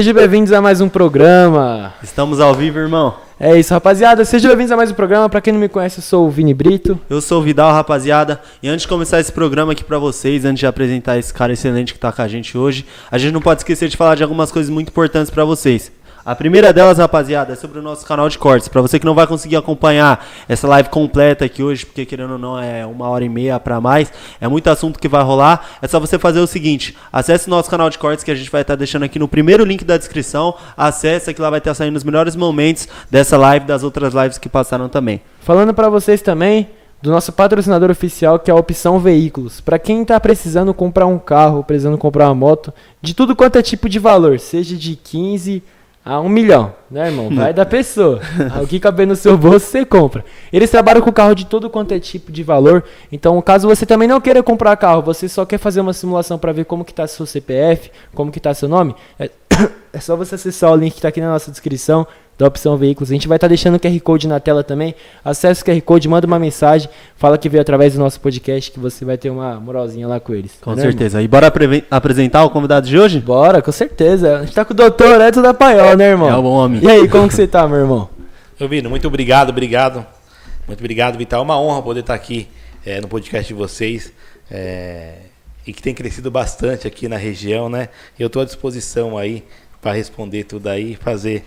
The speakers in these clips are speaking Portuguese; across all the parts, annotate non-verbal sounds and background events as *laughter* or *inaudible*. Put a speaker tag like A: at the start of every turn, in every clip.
A: Sejam bem-vindos a mais um programa.
B: Estamos ao vivo, irmão.
A: É isso, rapaziada. Sejam bem-vindos a mais um programa. Pra quem não me conhece, eu sou o Vini Brito.
B: Eu sou o Vidal, rapaziada. E antes de começar esse programa aqui pra vocês, antes de apresentar esse cara excelente que tá com a gente hoje, a gente não pode esquecer de falar de algumas coisas muito importantes pra vocês. A primeira delas, rapaziada, é sobre o nosso canal de cortes. Pra você que não vai conseguir acompanhar essa live completa aqui hoje, porque querendo ou não é uma hora e meia pra mais, é muito assunto que vai rolar. É só você fazer o seguinte: acesse o nosso canal de cortes que a gente vai estar deixando aqui no primeiro link da descrição. Acesse que lá vai estar saindo os melhores momentos dessa live, das outras lives que passaram também.
A: Falando pra vocês também do nosso patrocinador oficial, que é a Opção Veículos. Pra quem tá precisando comprar um carro, precisando comprar uma moto, de tudo quanto é tipo de valor, seja de 15 a um milhão, né, irmão? *laughs* Vai da pessoa. o que caber no seu bolso, você compra. Eles trabalham com carro de todo quanto é tipo de valor. Então, caso você também não queira comprar carro, você só quer fazer uma simulação para ver como que tá seu CPF, como que tá seu nome, é, *coughs* é só você acessar o link que tá aqui na nossa descrição da opção veículos. A gente vai estar tá deixando o QR Code na tela também. Acesse o QR Code, manda uma mensagem, fala que veio através do nosso podcast que você vai ter uma moralzinha lá com eles.
B: Com né, certeza. Irmão? E bora apresentar o convidado de hoje?
A: Bora, com certeza. A gente tá com o doutor Edson da Paiol, né, irmão?
B: É o bom homem.
A: E aí, como que você tá, meu irmão?
C: Eu Vino, muito obrigado, obrigado. Muito obrigado, Vital. É uma honra poder estar aqui é, no podcast de vocês. É, e que tem crescido bastante aqui na região, né? Eu estou à disposição aí para responder tudo aí, fazer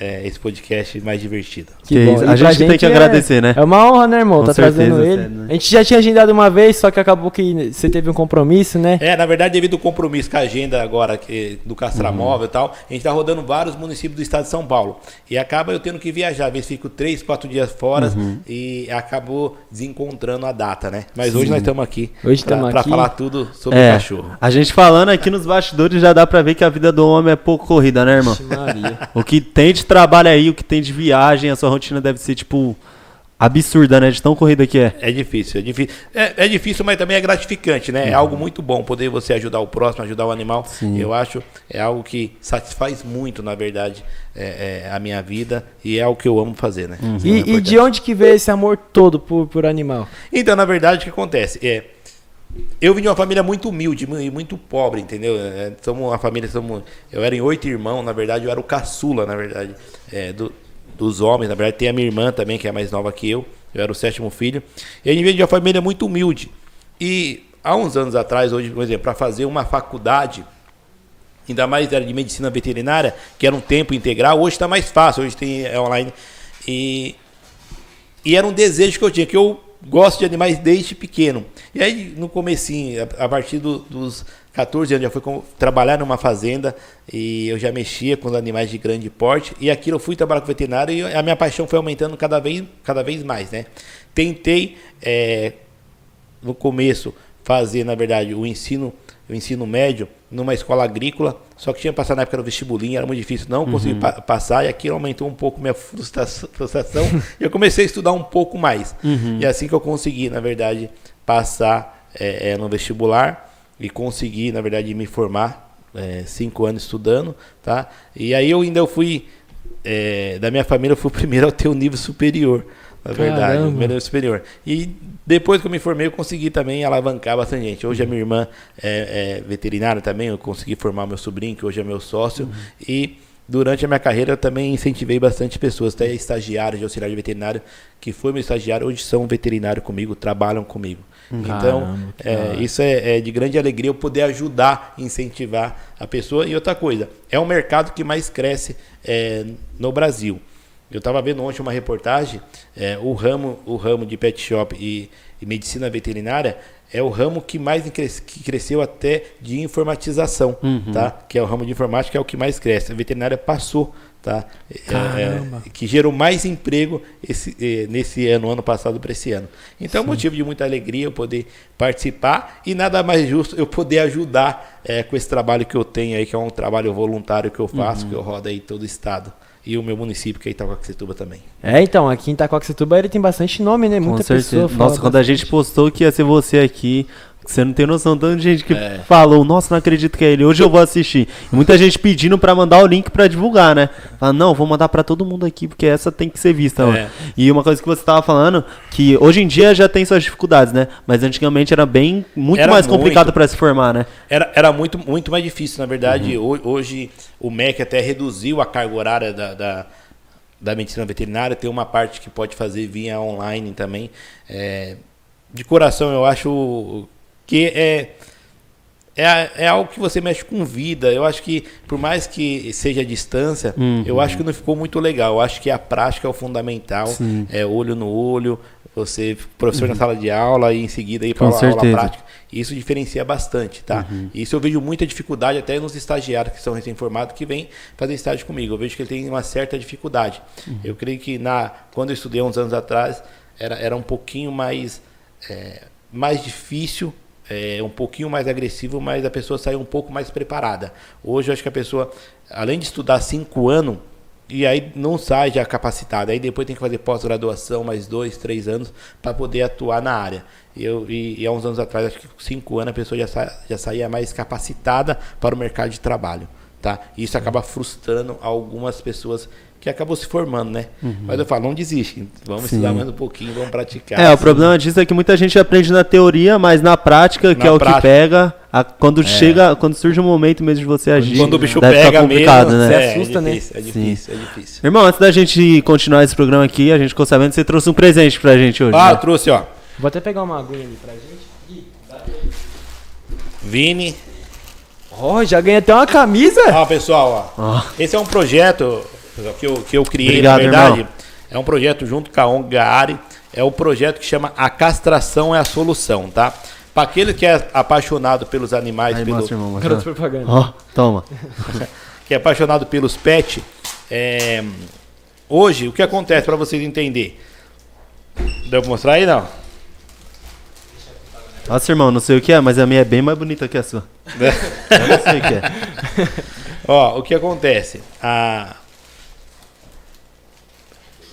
C: é, esse podcast mais divertido.
B: Que, que bom. A gente, gente, tem que é, agradecer, né?
A: É uma honra, né, irmão? Com tá certeza, trazendo ele. né? A gente já tinha agendado uma vez, só que acabou que você teve um compromisso, né?
C: É, na verdade, devido ao compromisso com a agenda agora que, do Castramóvel uhum. e tal, a gente tá rodando vários municípios do estado de São Paulo. E acaba eu tendo que viajar, às vezes fico três, quatro dias fora uhum. e acabou desencontrando a data, né? Mas Sim. hoje nós estamos aqui para falar tudo sobre é, o cachorro.
B: A gente falando aqui nos bastidores já dá para ver que a vida do homem é pouco corrida, né, irmão? o que tem de trabalho aí, o que tem de viagem, a sua rotina deve ser, tipo, absurda, né? De tão corrida que é.
C: É difícil, é difícil. É, é difícil, mas também é gratificante, né? É uhum. É algo muito bom poder você ajudar o próximo, ajudar o animal. Sim. Eu acho é algo que satisfaz muito, na verdade, é, é, a minha vida e é algo que eu amo fazer, né?
A: Uhum. E, e, de onde que veio esse amor todo por, por animal?
C: Então, na verdade, o que acontece? É, eu vim de uma família muito humilde e muito pobre, entendeu? É, somos uma família, somos, eu era em oito irmãos, na verdade, eu era o caçula, na verdade, é, do, dos homens. Na verdade, tem a minha irmã também, que é mais nova que eu. Eu era o sétimo filho. E a gente veio de uma família muito humilde. E há uns anos atrás, hoje, por exemplo, para fazer uma faculdade, ainda mais era de medicina veterinária, que era um tempo integral, hoje está mais fácil, hoje tem é online. E, e era um desejo que eu tinha, que eu gosto de animais desde pequeno. E aí, no comecinho, a, partir do, dos 14 anos, já fui com, trabalhar numa fazenda e eu já mexia com os animais de grande porte. E aquilo eu fui trabalhar com veterinário e a minha paixão foi aumentando cada vez, cada vez mais, né? Tentei, é, no começo, fazer, na verdade, o ensino o ensino médio numa escola agrícola, só que tinha que passar na época no vestibulinho, era muito difícil, não uhum. consegui pa passar, e aquilo aumentou um pouco minha frustração, frustração *laughs* e eu comecei a estudar um pouco mais. Uhum. E é assim que eu consegui, na verdade, passar é, é, no vestibular e consegui, na verdade, me formar, é, cinco anos estudando, tá? E aí eu ainda fui, é, da minha família, eu fui o primeiro a ter o um nível superior, na verdade, o nível superior. E depois que eu me formei, eu consegui também alavancar bastante gente. Hoje a minha irmã é, é veterinária também, eu consegui formar meu sobrinho, que hoje é meu sócio. Uhum. E durante a minha carreira eu também incentivei bastante pessoas, até estagiários de auxiliar de veterinário, que foi meu estagiário, hoje são veterinário comigo, trabalham comigo. Hum. Então, é, isso é, é, de grande alegria eu poder ajudar, incentivar a pessoa. E outra coisa, é o mercado que mais cresce é, no Brasil. Eu estava vendo ontem uma reportagem, é, o ramo, o ramo de pet shop e, e, medicina veterinária é o ramo que mais cres, que cresceu até de informatização, uhum. tá? Que é o ramo de informática é o que mais cresce. A veterinária passou, tá? É, é, que gerou mais emprego esse, é, nesse ano, ano passado para esse ano. Então Sim. é um motivo de muita alegria eu poder participar e nada mais justo eu poder ajudar é, com esse trabalho que eu tenho aí, que é um trabalho voluntário que eu faço, uhum. que eu rodo aí todo o estado e o meu município, que é Itacoaxetuba também.
A: É, então, aqui em Itacoaxetuba ele tem bastante nome, né? Muita
B: Com certeza. Nossa, quando a gente postou que ia ser você aqui, aqui. Você não tem noção, tanta gente que
C: É.
B: falou, nossa, não acredito que é ele, hoje eu vou assistir. E muita gente pedindo pra mandar o link pra divulgar, né? Fala, não, vou mandar pra todo mundo aqui, porque essa tem que ser vista.
C: É.
B: E uma coisa que você tava falando, que hoje em dia já tem suas dificuldades, né? Mas antigamente era bem, muito
C: Era
B: mais complicado pra se formar, né?
C: Era, era muito, muito mais difícil, na verdade. Ho- Hoje o MEC até reduziu a carga horária da, da, da medicina veterinária. Tem uma parte que pode fazer via online também. É, de coração, eu acho que é, é, é algo que você mexe com vida. Eu acho que, por mais que seja a distância, eu acho que não ficou muito legal. Eu acho que a prática é o fundamental.
B: Sim.
C: É olho no olho, você, professor na sala de aula e em seguida ir para a aula prática. Isso diferencia bastante, tá? Isso eu vejo muita dificuldade até nos estagiários que são recém-formados que vêm fazer estágio comigo. Eu vejo que ele tem uma certa dificuldade. Eu creio que na quando eu estudei uns anos atrás era, era um pouquinho mais é, mais difícil, é, um pouquinho mais agressivo, mas a pessoa saiu um pouco mais preparada. Hoje eu acho que a pessoa, além de estudar cinco anos e aí não sai já capacitada. Aí depois tem que fazer pós-graduação, mais dois, três anos, para poder atuar na área. Eu, e, e há uns anos atrás, acho que cinco anos, a pessoa já, sa, já saía mais capacitada para o mercado de trabalho. Tá? Isso acaba frustrando algumas pessoas que acabam se formando, né? Mas eu falo, não desiste. Vamos estudar mais um pouquinho, vamos praticar.
B: É, o problema disso é que muita gente aprende na teoria, mas na prática, que
C: Na
B: é o
C: prática.
B: que pega, a- quando chega, quando surge o momento mesmo de você agir,
C: Quando o bicho
B: deve ficar
C: pega
B: complicado,
C: mesmo,
B: né?
C: é,
A: assusta,
C: é
A: né?
C: difícil, É difícil, é difícil.
B: Irmão, antes da gente continuar esse programa aqui, a gente ficou sabendo que você trouxe um presente pra gente hoje.
C: Ah, eu
B: né?
C: trouxe, ó.
A: Vou até pegar uma aguinha ali pra gente. Ih, dá.
C: Vini.
A: Ó, já ganhei até uma camisa.
C: Ó, pessoal, ó.
B: Ó.
C: Esse é um projeto que eu, que eu criei,
B: Obrigado,
C: na verdade.
B: irmão.
C: É um projeto junto com a ONG Gaari. É um projeto que chama A Castração é a Solução, tá? Para aquele que é apaixonado pelos animais,
B: Aí,
C: pelo,
B: mostra, irmão, mostra.
A: Propaganda.
B: Ó, toma. *laughs*
C: que é apaixonado pelos pets, é, hoje o que acontece para vocês entenderem? Deu pra mostrar aí não?
B: Nossa, irmão, não sei o que é, mas a minha é bem mais bonita que a sua. *laughs* Eu não sei o que é.
C: Ó, o que acontece? Há,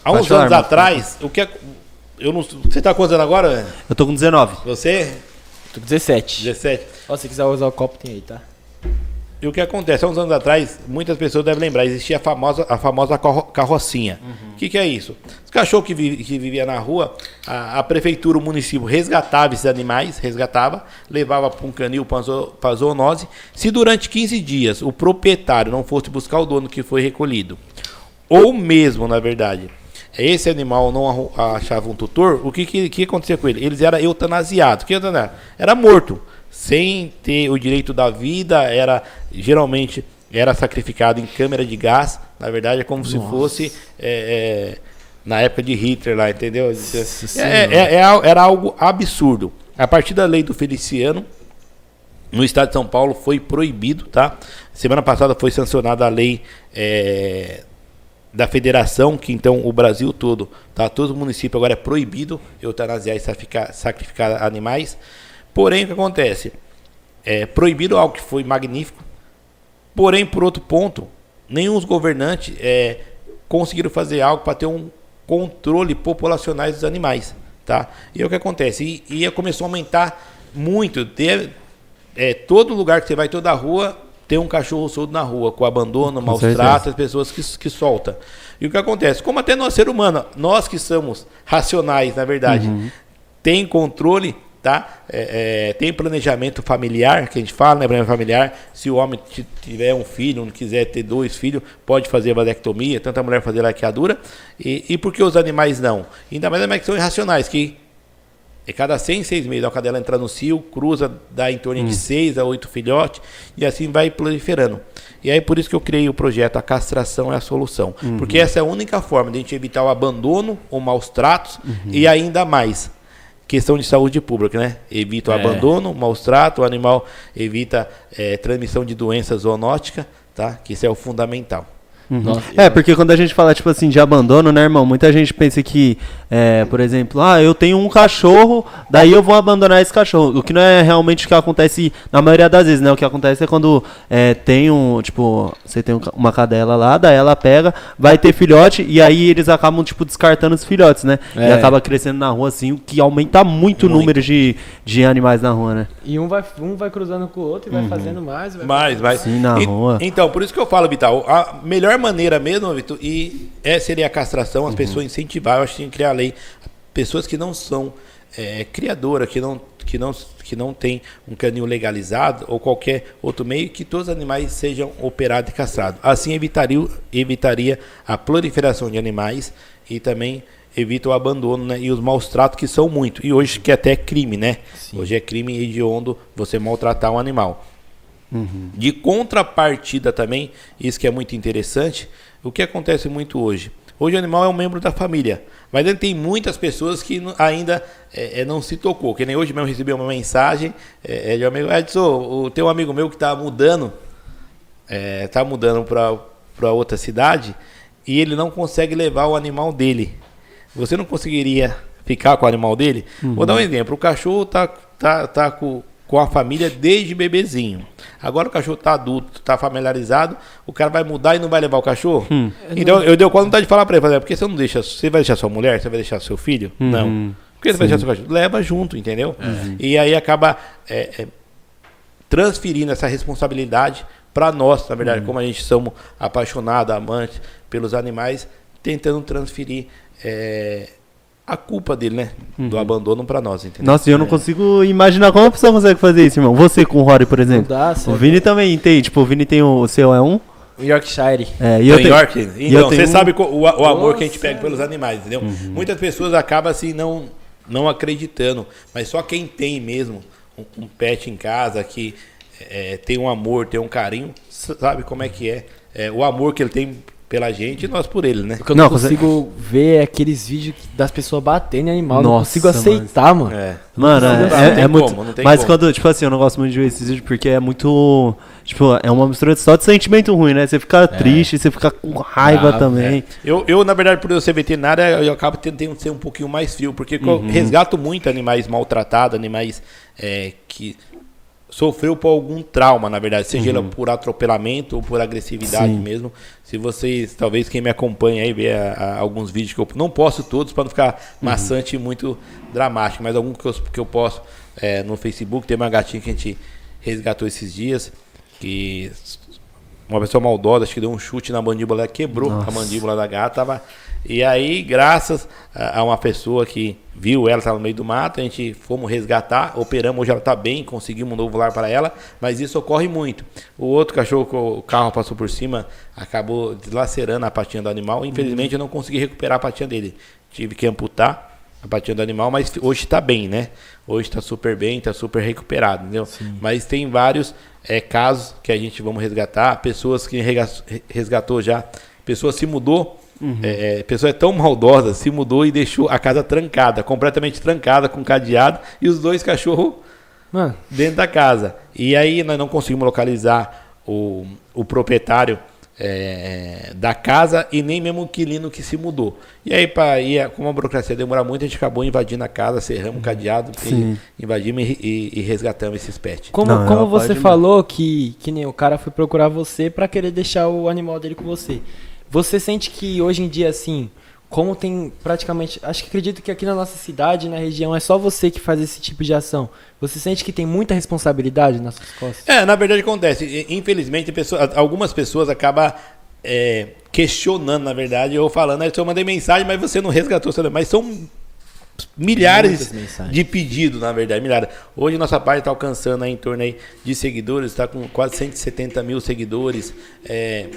C: há uns anos atrás, o que ac- eu não, você tá quantos anos agora?
B: Eu tô com 19.
C: Você?
A: Tô com 17.
C: 17.
A: Ó, se quiser usar o copo, tem aí, tá?
C: E o que acontece? Há uns anos atrás, muitas pessoas devem lembrar, existia a famosa, a famosa carro- carrocinha. O que, que é isso? Os cachorros que, vi, que viviam na rua, a, a prefeitura, o município resgatava esses animais, resgatava, levava para um canil para zoonose. Se durante 15 dias o proprietário não fosse buscar o dono que foi recolhido, ou mesmo, na verdade, esse animal não achava um tutor, o que, que, que acontecia com ele? Eles eram eutanasiados. O que eutanasiado? Era morto. Sem ter o direito da vida, era geralmente era sacrificado em câmera de gás. Na verdade, é como se fosse é, é, na época de Hitler lá, entendeu? É, é- é era algo absurdo. A partir da lei do Feliciano, no estado de São Paulo foi proibido, tá? Semana passada foi sancionada a lei é, da federação, que então o Brasil todo, tá? Todo município agora é proibido eutanasiar e sacrificar, animais. Porém, o que acontece? É proibido algo que foi magnífico. Porém, por outro ponto, nenhum dos governantes é, conseguiram fazer algo para ter um controle populacional dos animais, tá? E é o que acontece? E, e começou a aumentar muito. Ter, é, todo lugar que você vai, toda rua, tem um cachorro solto na rua, com abandono, maus tratos, as pessoas que, que soltam. E o que acontece? Como até nós, ser humano, nós que somos racionais, na verdade, tem controle, tá? É, é, tem planejamento familiar, que a gente fala, né? Planejamento familiar. Se o homem tiver um filho, não quiser ter dois filhos, pode fazer vasectomia, tanto a mulher fazer laqueadura. E, e por que os animais não? Ainda mais animais que são irracionais, que é cada 100, seis meses a cadela entra no cio, cruza, dá em torno de 6 a 8 filhotes, e assim vai proliferando. E aí por isso que eu criei o projeto A Castração é a Solução. Porque essa é a única forma de a gente evitar o abandono ou maus tratos e ainda mais. Questão de saúde pública, né? Evita o
A: É.
C: abandono, maus tratos, o animal evita eh, transmissão de doenças zoonóticas, tá? Que isso é o fundamental.
A: Nossa,
B: É, porque quando a gente fala, tipo assim, de abandono, né, irmão? Muita gente pensa que, é, por exemplo, ah, eu tenho um cachorro, daí eu vou abandonar esse cachorro. O que não é realmente o que acontece na maioria das vezes, né? O que acontece é quando é, tem um, tipo, você tem um uma cadela lá, daí ela pega, vai ter filhote, e aí eles acabam, tipo, descartando os filhotes, né? E
A: É.
B: acaba crescendo na rua, assim, o que aumenta muito, o
C: Muito.
B: número de, de animais na rua, né?
A: E um vai, um vai cruzando com o outro e vai fazendo mais. Vai
C: Mais, mais.
B: Sim, na
C: E-
B: rua.
C: Então, por isso que eu falo, Vital, a melhor maneira mesmo, Vitor, e é seria a castração,
B: Uhum.
C: as pessoas incentivar, eu acho que tinha que criar lei. Pessoas que não são é, criadoras, que não, que, não, que não tem um canil legalizado ou qualquer outro meio, que todos os animais sejam operados e castrados. Assim evitaria, evitaria a proliferação de animais e também evita o abandono né, e os maus tratos que são muito. E hoje que até é crime, né? Hoje é crime hediondo você maltratar um animal. De contrapartida também, isso que é muito interessante, o que acontece muito hoje? Hoje o animal é um membro da família, mas ainda tem muitas pessoas que ainda é, é, não se tocou. Que nem hoje mesmo recebi uma mensagem é, é, de um amigo, Edson, o teu amigo meu que está mudando, é, tá mudando para outra cidade e ele não consegue levar o animal dele. Você não conseguiria ficar com o animal dele? Vou dar um exemplo. O cachorro tá, tá, tá com, com a família desde bebezinho. Agora o cachorro tá adulto, tá familiarizado, o cara vai mudar e não vai levar o cachorro? Então eu dei quase vontade de falar para ele, falar, porque você não deixa, você vai deixar sua mulher, você vai deixar seu filho? Não. Por que você vai deixar seu cachorro? Leva junto, entendeu? E aí acaba é, é, transferindo essa responsabilidade para nós, na verdade, como a gente somos apaixonados, amantes pelos animais, tentando transferir é, a culpa dele, né, do abandono para nós, entendeu?
B: Nossa, e eu não consigo imaginar como a pessoa consegue fazer isso, irmão. Você com o Rory, por
A: Não
B: exemplo.
A: dá,
B: O? Vini também tem, tipo, o Vini tem o, o seu é um.
A: Yorkshire.
B: É, e eu tenho,
C: York,
B: e
C: então, você
B: tenho um-
C: sabe o, o amor que a gente
A: Nossa.
C: pega pelos animais, entendeu? Muitas pessoas acabam assim não, não acreditando, mas só quem tem mesmo um, um pet em casa que é, tem um amor, tem um carinho, sabe como é que é, É, o amor que ele tem pela gente e nós por ele, né?
A: O que eu
B: Não,
A: não,
B: você-
A: consigo ver é aqueles vídeos das pessoas batendo em animal. não
B: Nossa,
A: consigo aceitar, mano.
C: É.
B: Mano,
C: Não
B: é,
C: não
B: é muito.
C: como, não tem
B: mas
C: como.
B: quando, tipo assim, eu não gosto muito de ver esses vídeos porque é muito. Tipo, é uma mistura só de sentimento ruim, né? Você fica triste, você fica com raiva
A: Bravo,
B: também.
C: Eu, eu, na verdade, por eu ser veterinário, eu acabo tentando ser um pouquinho mais frio, porque eu
B: Uhum.
C: resgato muito animais maltratados, animais é, que sofreu por algum trauma, na verdade, seja ele por atropelamento ou por agressividade
B: Uhum. Sim.
C: mesmo. Se vocês, talvez quem me acompanha aí, vê a- a- alguns vídeos que eu não posto todos para não ficar
B: Uhum.
C: maçante e muito dramático, mas alguns que eu, que eu posto é, no Facebook, tem uma gatinha que a gente resgatou esses dias, que uma pessoa maldosa, acho que deu um chute na mandíbula, quebrou a mandíbula da gata. Tava... E aí, graças a uma pessoa que viu ela, estava no meio do mato, a gente fomos resgatar, operamos, hoje ela está bem, conseguimos um novo lar para ela, mas isso ocorre muito. O outro cachorro que o carro passou por cima acabou deslacerando a patinha do animal. Infelizmente, eu não consegui recuperar a patinha dele. Tive que amputar a patinha do animal, mas hoje está bem, né? Hoje está super bem, está super recuperado, entendeu? Mas tem vários é, casos que a gente vamos resgatar, pessoas que resgatou já, pessoa se mudou, é, pessoa é tão maldosa, se mudou e deixou a casa trancada, completamente trancada, com cadeado, e os dois cachorros
A: Mano,
C: dentro da casa. E aí nós não conseguimos localizar o, o proprietário é, da casa e nem mesmo o inquilino que se mudou. E aí, pra, ir, como a burocracia demora muito, a gente acabou invadindo a casa, cerramos o cadeado,
B: Sim.
C: e invadimos e, e- e resgatamos esses pets.
A: como,
B: Não,
A: como
B: ela
A: você falou que, que nem o cara foi procurar você pra querer deixar o animal dele com você. Você sente que hoje em dia, assim, como tem praticamente. Acho que acredito que aqui na nossa cidade, na região, é só você que faz esse tipo de ação. Você sente que tem muita responsabilidade nas suas costas?
C: É, na verdade acontece. Infelizmente, pessoa- algumas pessoas acabam é, questionando, na verdade, ou falando, "Ah, eu mandei mensagem, mas você não resgatou seu Mas são milhares de pedidos, na verdade, milhares. Hoje nossa página está alcançando aí em torno aí de seguidores, está com quase 170 mil seguidores. É,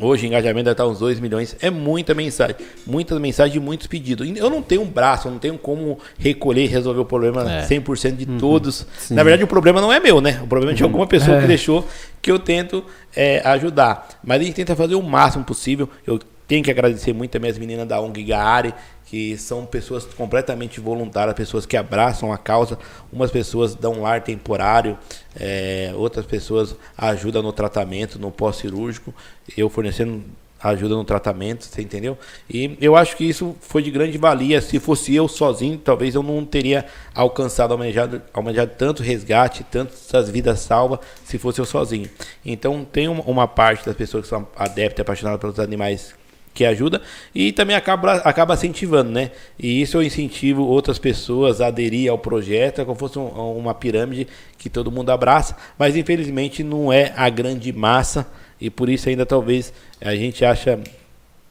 C: Hoje o engajamento deve estar uns 2 milhões. É muita mensagem. Muitas mensagens e muitos pedidos. Eu não tenho um braço, eu não tenho como recolher e resolver o problema
A: É.
C: 100% de todos.
B: Sim.
C: Na verdade, o problema não é meu, né? O problema é de alguma pessoa
A: É.
C: que deixou que eu tento é, ajudar. Mas a gente tenta fazer o máximo possível. Eu tenho que agradecer muito também as meninas da ONG Gaari, que são pessoas completamente voluntárias, pessoas que abraçam a causa. Umas pessoas dão lar temporário, é, outras pessoas ajudam no tratamento, no pós-cirúrgico. Eu fornecendo ajuda no tratamento, você entendeu? E eu acho que isso foi de grande valia. Se fosse eu sozinho, talvez eu não teria alcançado, almejado, almejado tanto resgate, tantas vidas salvas, se fosse eu sozinho. Então, tem uma parte das pessoas que são adeptas apaixonadas pelos animais que ajuda e também acaba, acaba incentivando, né? E isso eu incentivo outras pessoas a aderir ao projeto, é como se fosse um, uma pirâmide que todo mundo abraça, mas infelizmente não é a grande massa e por isso ainda talvez a gente acha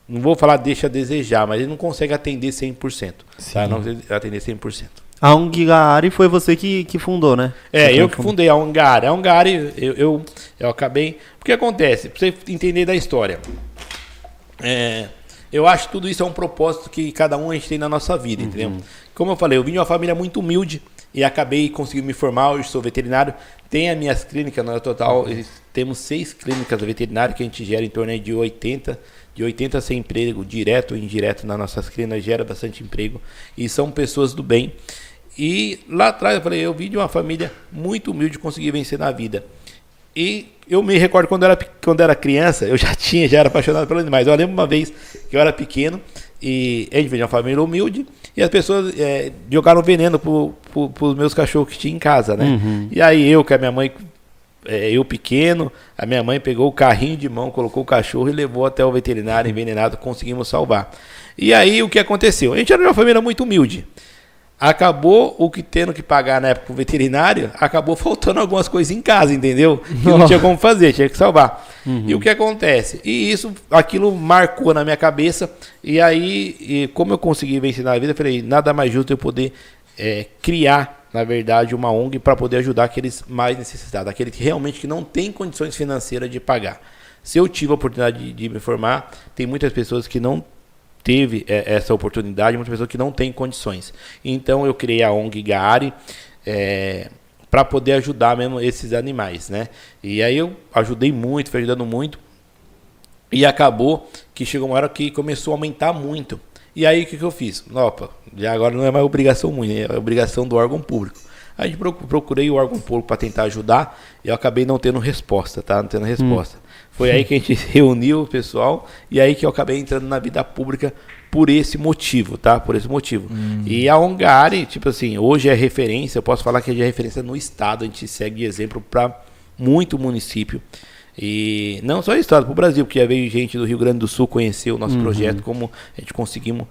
C: não vou falar deixa a desejar, mas ele não consegue atender 100%, Sim. tá? Não atender 100%.
B: A Ungari foi você que, que fundou, né?
C: É,
B: você
C: eu que fundei a Ungari. A Ungari, eu, eu, eu acabei... O que acontece? Pra você entender da história. É, eu acho que tudo isso é um propósito que cada um a gente tem na nossa vida, uhum. entendeu? Como eu falei, eu vim de uma família muito humilde e acabei conseguindo me formar, hoje sou veterinário. Tem as minhas clínicas, no total uhum. temos seis clínicas veterinárias que a gente gera em torno de 80, de 80 a 100 emprego, direto ou indireto nas nossas clínicas, gera bastante emprego e são pessoas do bem. E lá atrás eu falei, eu vim de uma família muito humilde, consegui vencer na vida. E eu me recordo quando era, quando era criança, eu já *laughs* tinha, já era apaixonado pelos animais. Eu lembro uma vez que eu era pequeno e a gente veio de uma família humilde e as pessoas é, jogaram veneno pro, pro, pros meus cachorros que tinha em casa, né? Uhum. E aí eu, com a minha mãe, é, eu pequeno, a minha mãe pegou o carrinho de mão, colocou o cachorro e levou até o veterinário envenenado, conseguimos salvar. E aí o que aconteceu? A gente era de uma família muito humilde acabou o que tendo que pagar na época o veterinário, acabou *laughs* faltando algumas coisas em casa, entendeu? Que não tinha como fazer, tinha que salvar. Uhum. E o que acontece? E isso, aquilo marcou na minha cabeça. E aí, e como eu consegui vencer na vida, eu falei, nada mais justo eu poder é, criar, na verdade, uma ONG para poder ajudar aqueles mais necessitados, aqueles que realmente que não têm condições financeiras de pagar. Se eu tive a oportunidade de, de me formar, tem muitas pessoas que não teve é, essa oportunidade, muitas pessoas que não têm condições. Então eu criei a ONG Gaari é, para poder ajudar mesmo esses animais, né? E aí eu ajudei muito, fui ajudando muito. E acabou que chegou uma hora que começou a aumentar muito. E aí o que, que eu fiz? Opa, já agora não é mais obrigação minha, é obrigação do órgão público. Aí procurei o órgão público para tentar ajudar e eu acabei não tendo resposta, tá? Não tendo resposta. Hum. Foi aí que a gente *laughs* reuniu o pessoal e aí que eu acabei entrando na vida pública por esse motivo, tá? Por esse motivo. Hum. E a Ongari, tipo assim, hoje é referência, eu posso falar que é referência no estado, a gente segue de exemplo para muito município. E não só o estado, para o Brasil, porque já veio gente do Rio Grande do Sul conhecer o nosso uhum. projeto, como a gente conseguimos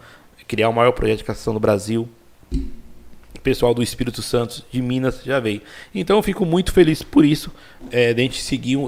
C: criar o maior projeto de castração do Brasil. O pessoal do Espírito Santo, de Minas, já veio. Então eu fico muito feliz por isso, é, de a gente seguir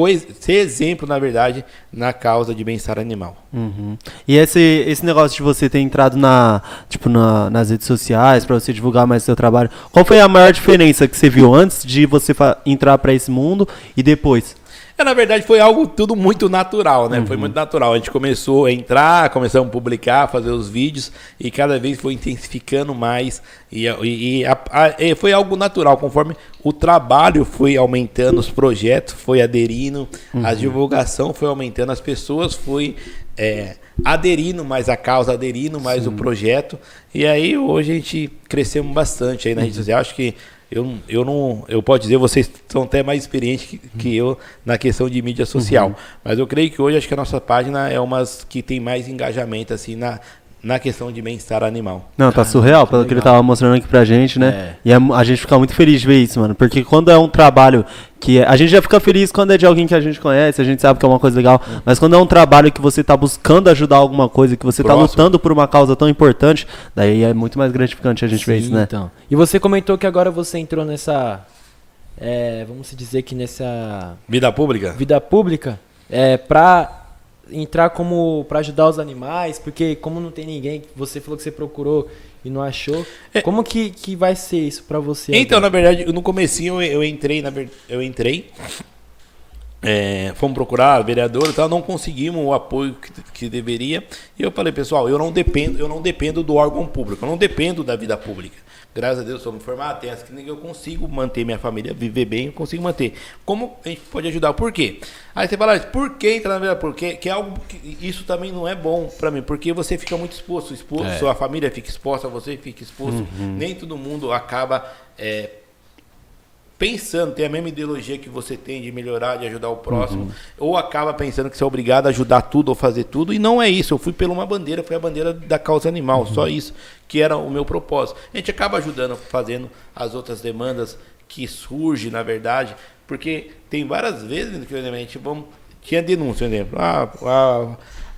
C: foi ser exemplo, na verdade, na causa de bem-estar animal.
B: Uhum. E esse, esse negócio de você ter entrado na, tipo, na, nas redes sociais para você divulgar mais seu trabalho, qual foi a maior diferença que você viu antes de você entrar para esse mundo e depois?
C: É, na verdade, foi algo tudo muito natural, né? Uhum. Foi muito natural. A gente começou a entrar, começamos a publicar, fazer os vídeos e cada vez foi intensificando mais. E, e, e a, a, foi algo natural, conforme o trabalho foi aumentando, os projetos foi aderindo, uhum. a divulgação foi aumentando, as pessoas foi é, aderindo mais à causa, aderindo mais Sim. o projeto. E aí hoje a gente crescemos bastante aí na uhum. rede social. Acho que eu, eu não. Eu posso dizer, vocês são até mais experientes que, que eu na questão de mídia social. Uhum. Mas eu creio que hoje acho que a nossa página é uma que tem mais engajamento assim na, na questão de bem-estar animal.
B: Não, tá surreal, pelo que ele tava mostrando aqui pra gente, né? É. E a, a, gente fica muito feliz de ver isso, mano. Porque quando é um trabalho que. É, a gente já fica feliz quando é de alguém que a gente conhece, a gente sabe que é uma coisa legal. Uhum. Mas quando é um trabalho que você tá buscando ajudar alguma coisa, que você tá Próximo. tá lutando por uma causa tão importante, daí é muito mais gratificante a gente Sim, ver isso, né? Então.
A: E você comentou que agora você entrou nessa. É, vamos dizer que nessa.
C: Vida pública?
A: Vida pública. É, pra entrar como para ajudar os animais, porque como não tem ninguém, você falou que você procurou e não achou. É, como que, que vai ser isso para você?
C: Então, agora? na verdade, no comecinho eu, eu entrei, na eu entrei é, fomos procurar vereador e tal, não conseguimos o apoio que, que, deveria. E eu falei, pessoal, eu não dependo, eu não dependo do órgão público, eu não dependo da vida pública. Graças a Deus sou me formado, tenho as clínicas, eu consigo manter minha família, viver bem, eu consigo manter. Como a gente pode ajudar? Por quê? Aí você fala, por que entrar na vida? Porque que é algo que isso também não é bom para mim, porque você fica muito exposto, exposto,
B: É.
C: sua família fica exposta, você fica exposto.
B: Uhum.
C: Nem todo mundo acaba é, pensando, tem a mesma ideologia que você tem de melhorar, de ajudar o próximo,
B: Uhum.
C: ou acaba pensando que você é obrigado a ajudar tudo ou fazer tudo, e não é isso. Eu fui pela uma bandeira, foi a bandeira da causa animal, só isso que era o meu propósito. A gente acaba ajudando, fazendo as outras demandas que surgem, na verdade, porque tem várias vezes que a gente vamos, tinha denúncia, por exemplo, ah,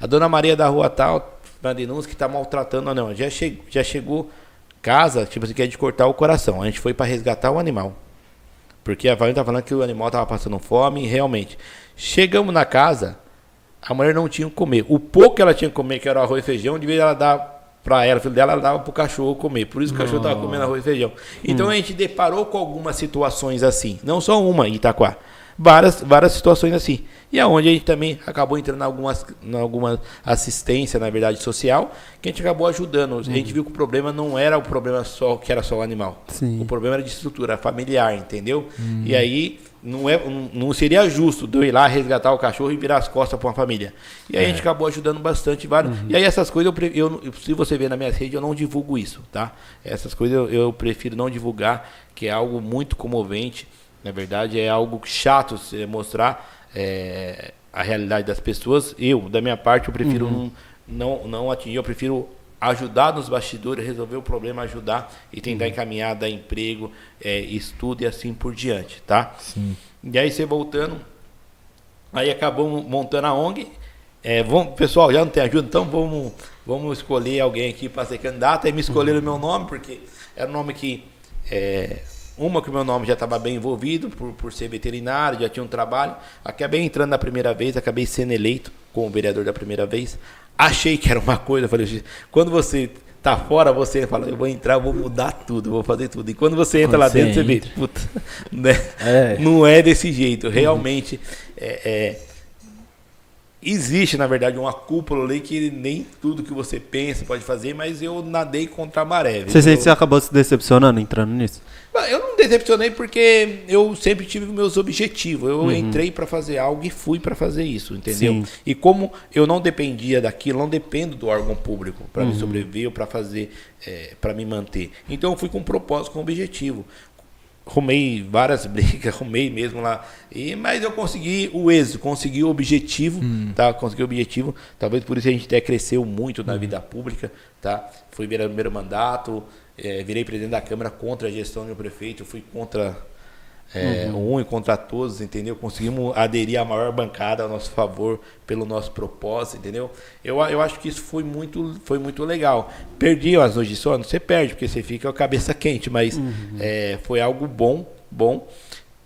C: a, a dona Maria da rua tal, uma denúncia que está maltratando, não, já, che, já chegou casa, tipo assim, que é de cortar o coração. A gente foi para resgatar o animal. Porque a Valente tá falando que o animal tava passando fome, e realmente. Chegamos na casa, a mulher não tinha o que comer. O pouco que ela tinha que comer, que era o arroz e feijão, de vez ela dar para ela, filho dela, ela dava pro cachorro comer. Por isso que o cachorro tava comendo arroz e feijão. Então a gente deparou com algumas situações assim. Não só uma em Itaquá. Várias, várias situações assim. E aonde a gente também acabou entrando em algumas, em alguma assistência, na verdade, social, que a gente acabou ajudando. A gente viu que o problema não era o problema só que era só o animal.
A: Sim.
C: O problema era de estrutura familiar, entendeu? E aí não, é, não- seria justo eu ir lá resgatar o cachorro e virar as costas para uma família. E aí a gente acabou ajudando bastante vários. E aí essas coisas, eu, eu, se você ver na minha rede, eu não divulgo isso, tá? Essas coisas eu, eu prefiro não divulgar, que é algo muito comovente. Na verdade, é algo chato você mostrar é, a realidade das pessoas. Eu, da minha parte, eu prefiro não, não, não atingir, eu prefiro ajudar nos bastidores, resolver o problema, ajudar e tentar encaminhar, dar emprego, é, estudo e assim por diante, tá?
A: Sim.
C: E aí você voltando, aí acabou montando a ONG. É, vamos, pessoal, já não tem ajuda, então vamos, vamos escolher alguém aqui para ser candidato. Aí me escolheram o meu nome, porque era um nome que. é, uma que o meu nome já estava bem envolvido por, por ser veterinário, já tinha um trabalho. Acabei entrando na primeira vez, acabei sendo eleito como vereador da primeira vez. Achei que era uma coisa, falei, quando você tá fora, você fala, eu vou entrar, eu vou mudar tudo, vou fazer tudo. E quando você entra
A: Quando
C: lá
A: você
C: dentro, você vê,
A: entra.
C: puta, né?
A: É.
C: não é desse jeito. Realmente, é, é, existe, na verdade, uma cúpula ali que nem tudo que você pensa pode fazer, mas eu nadei contra a maré.
B: Você
C: Eu-
B: você acabou se decepcionando entrando nisso?
C: eu não decepcionei porque eu sempre tive meus objetivos. Eu entrei para fazer algo e fui para fazer isso, entendeu?
B: Sim.
C: E como eu não dependia daquilo, não dependo do órgão público para me sobreviver ou para fazer, para me manter. Então eu fui com um propósito, com um objetivo. Rumei várias *laughs* brigas, rumei mesmo lá. E, mas eu consegui o êxito, consegui o objetivo, tá? Consegui o objetivo. Talvez por isso a gente até cresceu muito na vida pública, tá? Fui virar primeiro mandato, eh, virei presidente da Câmara contra a gestão do prefeito, fui contra é, um e contra todos, entendeu? Conseguimos aderir à maior bancada a nosso favor pelo nosso propósito, entendeu? Eu, eu acho que isso foi muito, foi muito legal. Perdi as noites de sono, você perde, porque você fica com a cabeça quente, mas é, foi algo bom, bom.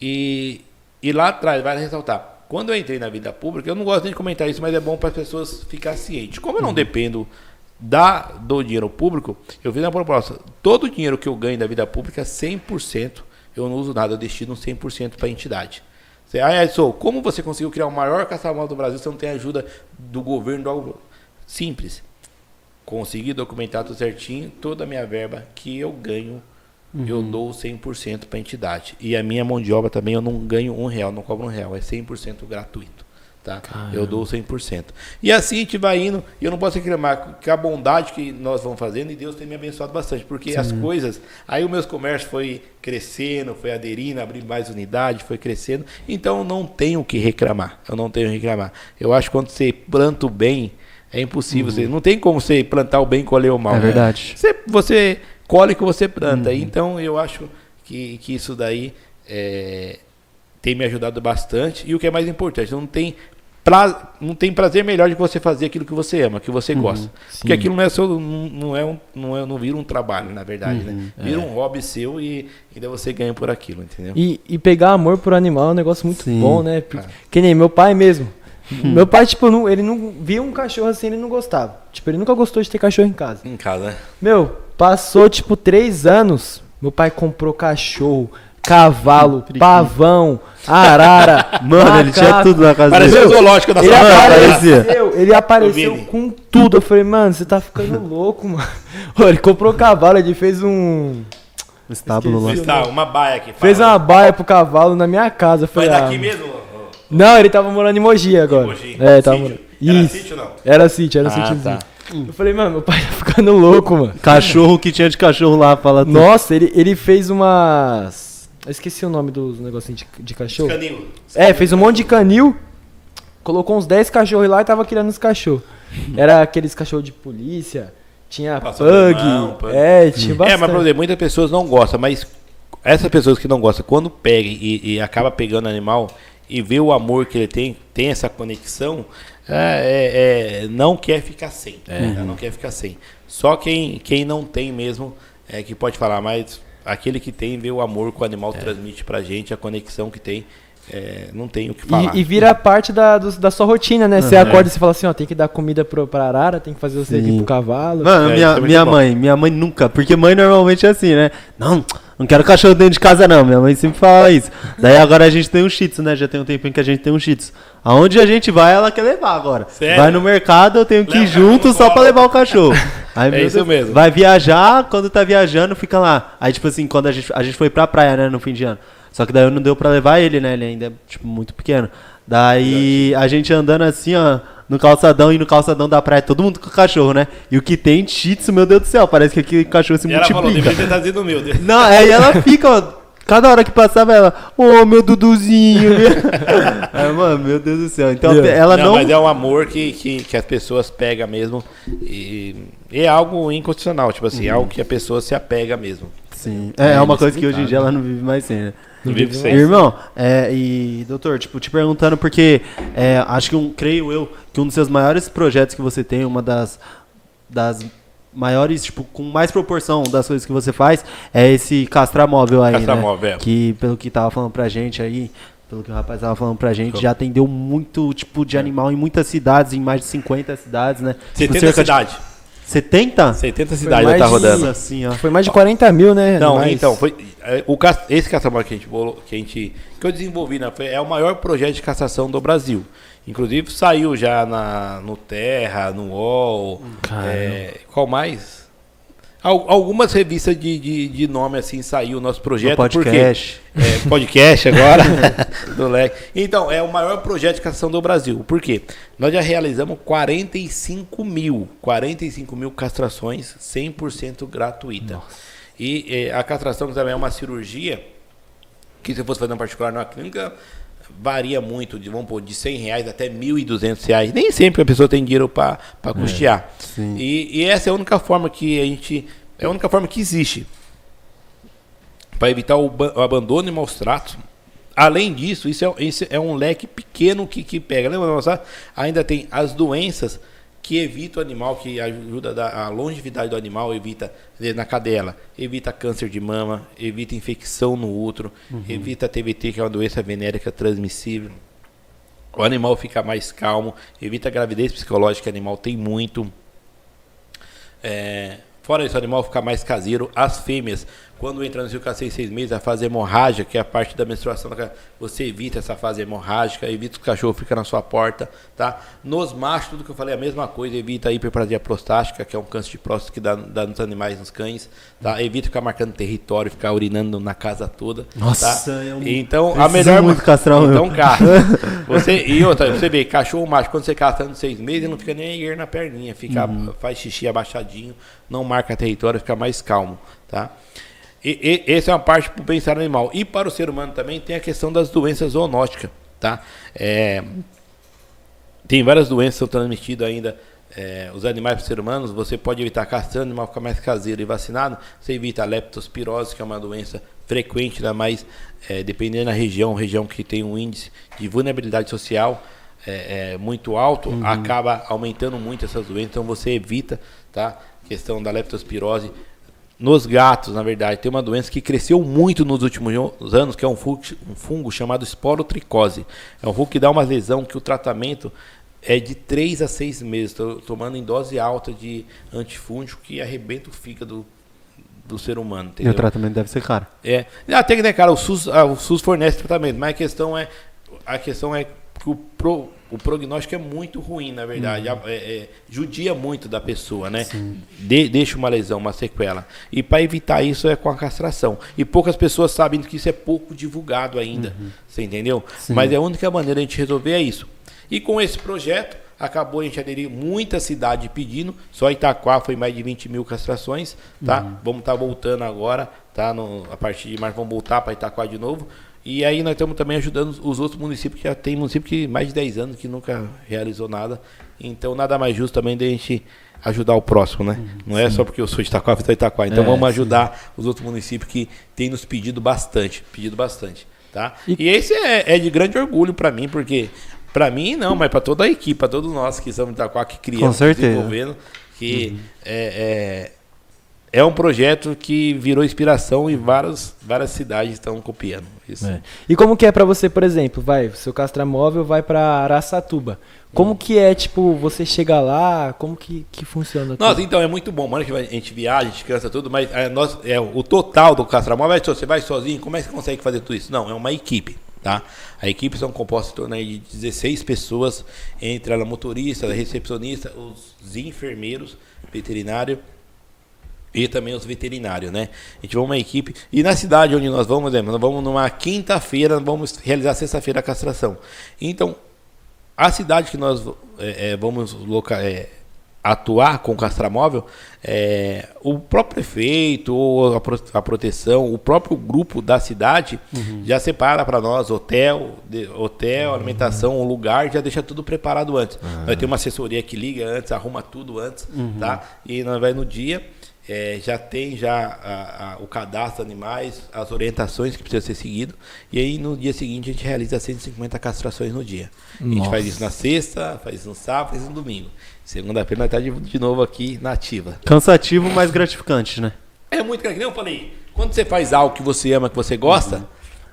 C: E, e lá atrás, vai ressaltar, quando eu entrei na vida pública, eu não gosto nem de comentar isso, mas é bom para as pessoas ficarem cientes. Como eu não dependo da, do dinheiro público, eu fiz uma proposta. Todo o dinheiro que eu ganho da vida pública, 100%, eu não uso nada, eu destino 100% para a entidade. Você, ah, Edson, como você conseguiu criar o maior caçamal do Brasil se não tem ajuda do governo? Do... algo?" Simples. Consegui documentar tudo certinho, toda a minha verba que eu ganho, eu dou 100% para a entidade. E a minha mão de obra também eu não ganho um real, não cobro um real, é 100% gratuito. Tá? Eu dou 100%. E assim a gente vai indo, e eu não posso reclamar com a bondade que nós vamos fazendo, e Deus tem me abençoado bastante, porque as coisas, aí os meus comércios foi crescendo, foi aderindo, abri mais unidade, foi crescendo, então eu não tenho o que reclamar, eu não tenho o que reclamar. Eu acho que quando você planta o bem, é impossível, você, não tem como você plantar o bem e colher o mal.
B: É
C: né?
B: verdade.
C: Você, você colhe o que você planta. Então eu acho que, que isso daí é, tem me ajudado bastante. E o que é mais importante, não tem, pra, não tem prazer melhor de você fazer aquilo que você ama, que você gosta. Porque aquilo não é seu, não, é um, não, é, não vira um trabalho, na verdade, né? Vira um hobby seu e ainda você ganha por aquilo, entendeu?
A: E, e pegar amor por animal é um negócio muito
B: Sim.
A: bom, né? Porque,
C: Ah.
A: Que nem meu pai mesmo. Meu pai, tipo, não, ele não via um cachorro assim, ele não gostava. Tipo, ele nunca gostou de ter cachorro em casa.
C: Em casa, né?
A: Meu, passou, tipo, três anos. Meu pai comprou cachorro, cavalo, pavão, arara. *laughs*
B: Mano, ele tinha
A: macaco.
B: tudo na casa
C: Pareceu
B: dele.
C: o zoológico da
A: Ele
C: sua casa.
A: apareceu, ele apareceu com tudo. Eu falei, mano, você tá ficando *laughs* louco, mano. Ele comprou cavalo, ele fez um.
B: Estábulo lá.
A: Esqueci.
C: Está, uma baia aqui.
A: Fez
C: fala.
A: uma baia pro cavalo na minha casa.
C: Foi
A: Falei,
C: daqui
A: ah,
C: mesmo?
A: Não, ele tava morando em Mogi agora.
C: Mogi.
A: É, tava morando.
C: Era
A: Isso.
C: sítio ou não?
A: Era sítio, era
C: Ah,
A: sítiozinho.
C: tá.
A: Eu falei, mano, meu pai tá ficando louco, mano.
B: Cachorro que tinha de cachorro lá, fala tudo.
A: Nossa, ele, ele fez umas. Eu esqueci o nome dos negocinhos de, de cachorro.
C: Caninho.
A: É, fez um monte de canil, colocou uns 10 cachorros lá e tava criando os cachorros. Era aqueles cachorros de polícia, tinha
C: Pastor
A: pug,
C: alemão, pug.
A: é, tinha
C: É,
A: bastante.
C: mas pra você, muitas pessoas não gostam, mas essas pessoas que não gostam, quando pega e, e acaba pegando o animal e vê o amor que ele tem, tem essa conexão, é, é- é, não quer ficar sem. tá? Não quer ficar sem. Só quem, quem não tem mesmo é que pode falar, mas aquele que tem vê o amor que o animal transmite pra gente, a conexão que tem, é, não tem o que falar.
A: E, e vira parte da, do- da sua rotina, né? Você acorda e você fala assim, ó, tem que dar comida pro, pra arara, tem que fazer você aqui pro cavalo.
B: Mano,
C: É,
B: minha,
C: é
B: minha
C: bom.
B: mãe, minha mãe nunca, porque mãe normalmente é assim, né? Não, não quero cachorro dentro de casa não, minha mãe sempre fala isso. Daí agora a gente tem um shih tzu, né? Já tem um tempinho que a gente tem um shih tzu. Aonde a gente vai, ela quer levar agora.
C: Sério?
B: Vai no mercado, eu tenho que ir
C: Leva o
B: junto só
C: colo.
B: levar o cachorro. *laughs* Aí,
C: É isso mesmo.
B: Vai viajar, quando tá viajando, fica lá. Aí, tipo assim, quando a gente, a gente foi pra praia, né, no fim de ano. Só que daí eu não deu pra levar ele, né? Ele ainda é, tipo, muito pequeno. Daí a gente andando assim, ó, no calçadão e no calçadão da praia, todo mundo com cachorro, né? E o que tem shih tzu, meu Deus do céu, parece que aquele cachorro se
C: E ela falou,
B: multiplica.
C: deveria ter trazido o meu.
B: Não, aí ela fica, ó, cada hora que passava ela, ô meu Duduzinho. *laughs* aí, mano, meu Deus do céu. Então ela
C: não,
B: não.
C: mas é um amor que, que, que as pessoas pegam mesmo. E é algo incondicional, tipo assim, é algo que a pessoa se apega mesmo.
B: Sim. É, é uma
A: É
B: coisa que hoje em dia ela não vive mais sem, né?
C: Não vive sem.
B: Irmão, é, e doutor, tipo, te perguntando porque é, acho que um, creio eu que um dos seus maiores projetos que você tem, uma das, das maiores, tipo, com mais proporção das coisas que você faz, é esse castramóvel aí,
C: Castramóvel,
B: né?
C: é.
B: Que pelo que tava falando pra gente aí, pelo que o rapaz tava falando pra gente, já atendeu muito tipo de animal em muitas cidades, em mais de 50 cidades, né? Tipo,
C: 70
B: cerca de-
C: cidades.
B: 70?
C: 70 cidades tá
A: de-
C: rodando.
B: Senhora.
A: Foi mais de 40 mil, né?
C: Não,
A: Mas-
C: então, foi, é, o, esse caçamóvel que a gente, bolou- que a gente que eu desenvolvi, né, foi- é o maior projeto de castração do Brasil. Inclusive saiu já na, no Terra, no UOL, é, qual mais? Al- algumas revistas de, de, de nome assim saiu o nosso projeto.
B: No
C: porque-
B: podcast.
C: é, podcast *laughs* agora do leque. Então, é o maior projeto de castração do Brasil. Por quê? Nós já realizamos 45 mil, 45 mil castrações 100% gratuita. E eh, a castração também é uma cirurgia que se fosse fazer um particular numa clínica varia muito, de, vamos pôr, de 100 reais até 1.200 reais. Nem sempre a pessoa tem dinheiro para custear.
B: sim.
C: E, e essa é a única forma que a gente... É a única forma que existe para evitar o, o abandono e maus tratos. Além disso, isso é, isso é um leque pequeno que, que pega. Lembra, moça? Ainda tem as doenças que evitam o animal, que ajuda a longevidade do animal, evita eh, na cadela, evita câncer de mama, evita infecção no útero, evita TVT, que é uma doença venérica transmissível. O animal fica mais calmo, evita a gravidez psicológica, o animal tem muito. É, fora isso, o animal fica mais caseiro. As fêmeas, quando entra no seu seis, seis meses, a fase hemorrágica, que é a parte da menstruação, você evita essa fase hemorrágica, evita que o cachorro fica na sua porta, tá? Nos machos, tudo que eu falei é a mesma coisa, evita a hiperplasia prostática, que é um câncer de próstata que dá, dá nos animais, nos cães, tá? Evita ficar marcando território, ficar urinando na casa toda,
B: Nossa,
C: tá?
B: é um-
C: Então, a melhor
B: muito meu.
C: Então, cara, *laughs* você e outra, você vê, cachorro macho, quando você castra nos seis meses, ele não fica nem erguer na perninha, fica,
B: Uhum.
C: faz xixi abaixadinho, não marca território, fica mais calmo, tá? E, e, essa é uma parte para o bem-estar animal. E para o ser humano também tem a questão das doenças zoonóticas, tá? É, tem várias doenças que são transmitidas ainda é, os animais para os seres humanos. Você pode evitar castrando, o animal ficar mais caseiro e vacinado. Você evita a leptospirose, que é uma doença frequente, ainda mais é, dependendo da região, região que tem um índice de vulnerabilidade social é, é, muito alto, acaba aumentando muito essas doenças. Então você evita, tá? Questão da leptospirose. Nos gatos, na verdade, tem uma doença que cresceu muito nos últimos anos, que é um fungo, um fungo chamado esporotricose. É um fungo que dá uma lesão que o tratamento é de 3 a 6 meses, tô tomando em dose alta de antifúngico que arrebenta o fígado do ser humano.
B: E
C: Entendeu?
B: o tratamento deve ser caro.
C: É. Até que, né, cara, o SUS, ah, o SUS fornece tratamento, mas a questão é. A questão é que o, pro, o prognóstico é muito ruim, na verdade. É, é, judia muito da pessoa, né? De- deixa uma lesão, uma sequela. E para evitar isso é com a castração. E poucas pessoas sabem que isso é pouco divulgado ainda. Você entendeu? Mas é a única maneira de a gente resolver é isso. E com esse projeto, acabou a gente aderir muita cidade pedindo. Só Itaquá foi mais de 20 mil castrações, tá? Vamos estar voltando agora, tá? No, a partir de março vamos voltar para Itaquá de novo. E aí nós estamos também ajudando os outros municípios, que já tem município que mais de 10 anos que nunca realizou nada. Então nada mais justo também de a gente ajudar o próximo, né? Não é só porque eu sou de Itaquá, de Itaquá. Então
A: É,
C: vamos
A: sim.
C: ajudar os outros municípios que têm nos pedido bastante, pedido bastante, tá?
A: E-
C: E, esse é, é de grande orgulho para mim, porque para mim não, mas para toda a equipe, para todos nós que somos de Itaquá, que criamos, desenvolvendo, que é, é, é um projeto que virou inspiração e várias, várias cidades estão copiando. Isso.
A: É. E como que é pra você, por exemplo, vai, seu castramóvel vai pra Araçatuba. Como
C: Hum.
A: que é, tipo, você chega lá, como que, que funciona?
C: Nossa, então é muito bom. Mano, que a gente viaja, a gente cansa tudo, mas é, nós, é, o total do castramóvel, é só, você vai sozinho, como é que você consegue fazer tudo isso? Não, é uma equipe, tá? A equipe são compostas em torno de 16 pessoas, entre ela motorista, recepcionista, os enfermeiros, veterinário e também os veterinários, né? A gente vai uma equipe. E na cidade onde nós vamos, né, nós vamos numa quinta-feira, vamos realizar sexta-feira a castração. Então, a cidade que nós é, é, vamos loca- é, atuar com o castramóvel, é, o próprio prefeito, ou a, pro- a proteção, o próprio grupo da cidade já separa para nós hotel, de- hotel, alimentação, um lugar, já deixa tudo preparado antes. Nós temos uma assessoria que liga antes, arruma tudo antes, tá? E nós vai no dia. É, já tem já a- a- o cadastro de animais, as orientações que precisa ser seguido. E aí no dia seguinte a gente realiza 150 castrações no dia. A gente
A: Nossa.
C: faz isso na sexta, faz isso no sábado, faz isso no domingo. Segunda-feira nós estamos de, novo aqui na ativa.
B: Cansativo, mas gratificante, né?
C: É muito que nem eu falei. Quando você faz algo que você ama, que você gosta,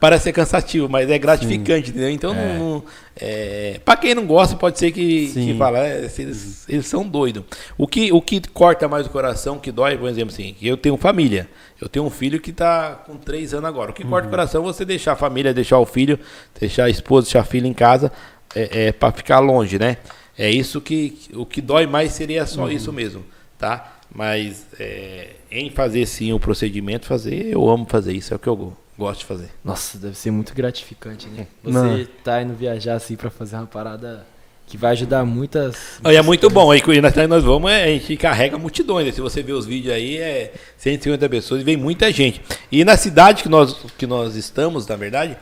C: parece ser cansativo, mas é gratificante, entendeu? Então, não, não- é, para quem não gosta, pode ser que,
B: Sim.
C: que fala, é, eles, eles são doidos. O que, o que corta mais o coração, que dói, por exemplo, assim, eu tenho família, eu tenho um filho que está com três anos agora. O que corta o coração é você deixar a família, deixar o filho, deixar a esposa, deixar a filha em casa, é, é para ficar longe, né? É isso que o que dói mais seria só isso mesmo, tá? Mas é, em fazer sim o procedimento, fazer, eu amo fazer isso, é o que eu go- gosto de fazer.
A: Nossa, deve ser muito gratificante, né? Você
B: Não.
A: tá indo viajar assim pra fazer uma parada que vai ajudar muitas.
C: E é muito bom, aí quando nós, nós vamos, é, a gente carrega multidões. né? Se você ver os vídeos aí, é 150 pessoas e vem muita gente. E na cidade que nós, que nós estamos, na verdade,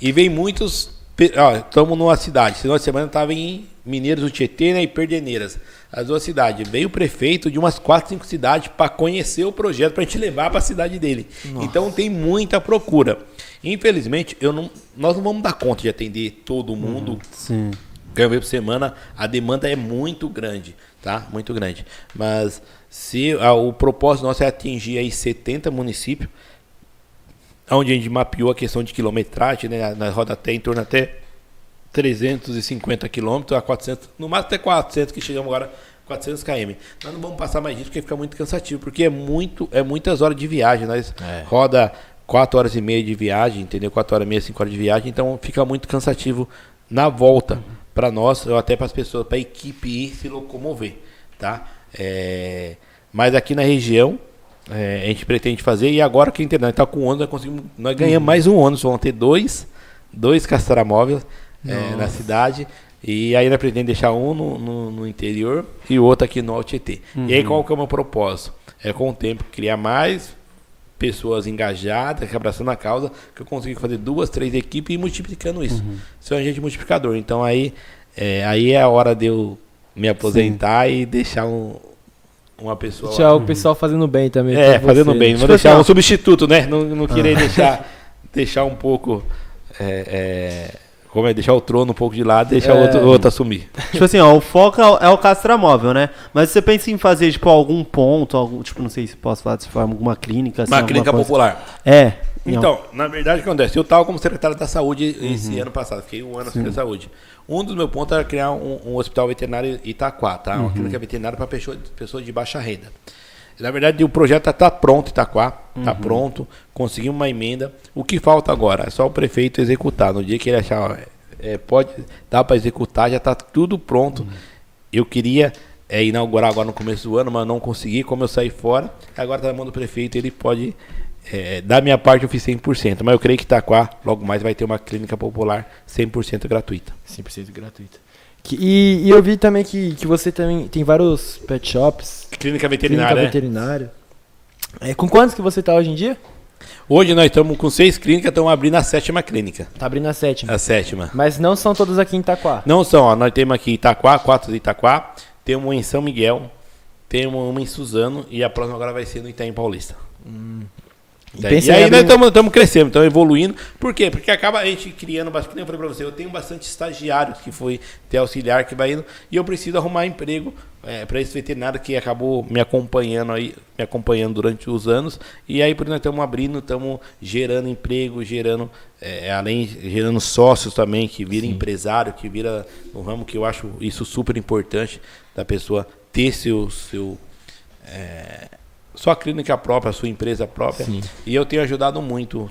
C: e vem muitos. estamos numa cidade. Esse final de semana estava em Mineiros do Tietê né, e Perdeneiras. As duas cidades. Veio o prefeito de umas 4, 5 cidades para conhecer o projeto, para a gente levar para a cidade dele. Então tem muita procura. Infelizmente, eu não, nós não vamos dar conta de atender todo mundo
B: Sim.
C: Quero ver por semana, a demanda é muito grande, tá? Muito grande. Mas se ah, o propósito nosso é atingir aí 70 municípios, onde a gente mapeou a questão de quilometragem, né? Na roda até em torno até 350 quilômetros a 400, no máximo até 400 que chegamos agora 400 km. Nós não vamos passar mais disso porque fica muito cansativo, porque é muito é muitas horas de viagem, nós roda 4 horas e meia de viagem, entendeu? 4 horas e meia, 5 horas de viagem, então fica muito cansativo na volta para nós, ou até para as pessoas, para a equipe ir se locomover, tá? É, mas aqui na região é, a gente pretende fazer e agora que a internet está com ônibus, nós nós ganhamos mais um ônibus, vão ter dois, dois castramóveis é, na cidade. E aí nós pretendemos deixar um no, no- no interior e o outro aqui no Alto Tietê. E aí qual que é o meu propósito? É com o tempo criar mais pessoas engajadas, que abraçando a causa, que eu consigo fazer duas, três equipes e multiplicando isso. Isso é um agente multiplicador. Então aí é, aí é a hora de eu me aposentar e deixar um, uma pessoa. lá.
A: Deixar o pessoal fazendo bem também.
C: É, fazendo
A: você.
C: bem. Vou
B: Tipo
C: deixar
B: assim,
C: um substituto, né? Não, não querer deixar, *laughs* deixar um pouco. É, é, como é? Deixar o trono um pouco de lado e deixar o
A: É.
C: outro, o outro assumir. *laughs*
B: Tipo assim, ó, o foco é o, é o castramóvel, né? Mas você pensa em fazer, tipo, algum ponto, algum, tipo, não sei se posso falar dessa forma, alguma clínica, assim,
C: Uma clínica
B: coisa.
C: popular.
B: É.
C: Então, na verdade, o que acontece? Eu estava como secretário da saúde
B: Uhum.
C: esse ano passado, fiquei um ano na Saúde. Um dos meus pontos era criar um, um hospital veterinário em Itaquá, tá?
B: Uhum.
C: Uma clínica veterinária para pessoas, pessoas de baixa renda. Na verdade, o projeto está pronto Itaquá, está
B: Uhum.
C: pronto, conseguimos uma emenda. O que falta agora? É só o prefeito executar. No dia que ele achar, é, pode, dá para executar, já está tudo pronto. Eu queria é, inaugurar agora no começo do ano, mas não consegui, como eu saí fora. Agora está na mão do prefeito, ele pode é, da minha parte eu fiz 100%, mas eu creio que Itaquá logo mais vai ter uma clínica popular 100% gratuita.
A: 100% gratuita. Que- e, e eu vi também que, que você também tem vários pet shops,
C: Clínica veterinária.
A: clínica
C: né?
A: veterinária. É, com quantos que você tá hoje em dia?
C: Hoje nós estamos com seis clínicas, estamos abrindo a sétima clínica.
A: Tá abrindo a sétima.
C: A sétima.
A: Mas não são todas aqui em Itaquá.
C: Não são, ó, nós temos aqui Itaquá, quatro de Itaquá, temos uma em São Miguel, temos uma em Suzano e a próxima agora vai ser no Itaim Paulista. Daí- e aí nós estamos crescendo, estamos evoluindo. Por quê? Porque acaba a gente criando bastante. Eu falei pra você, eu tenho bastante estagiários que foi ter auxiliar que vai indo. E eu preciso arrumar emprego para esse veterinário que acabou me acompanhando aí, me acompanhando durante os anos. E aí por isso nós estamos abrindo, estamos gerando emprego, gerando, é, além, gerando sócios também, que vira empresário, que vira no ramo que eu acho isso super importante da pessoa ter seu. seu é, sua clínica própria, sua empresa própria.
A: Sim.
C: E eu tenho ajudado muito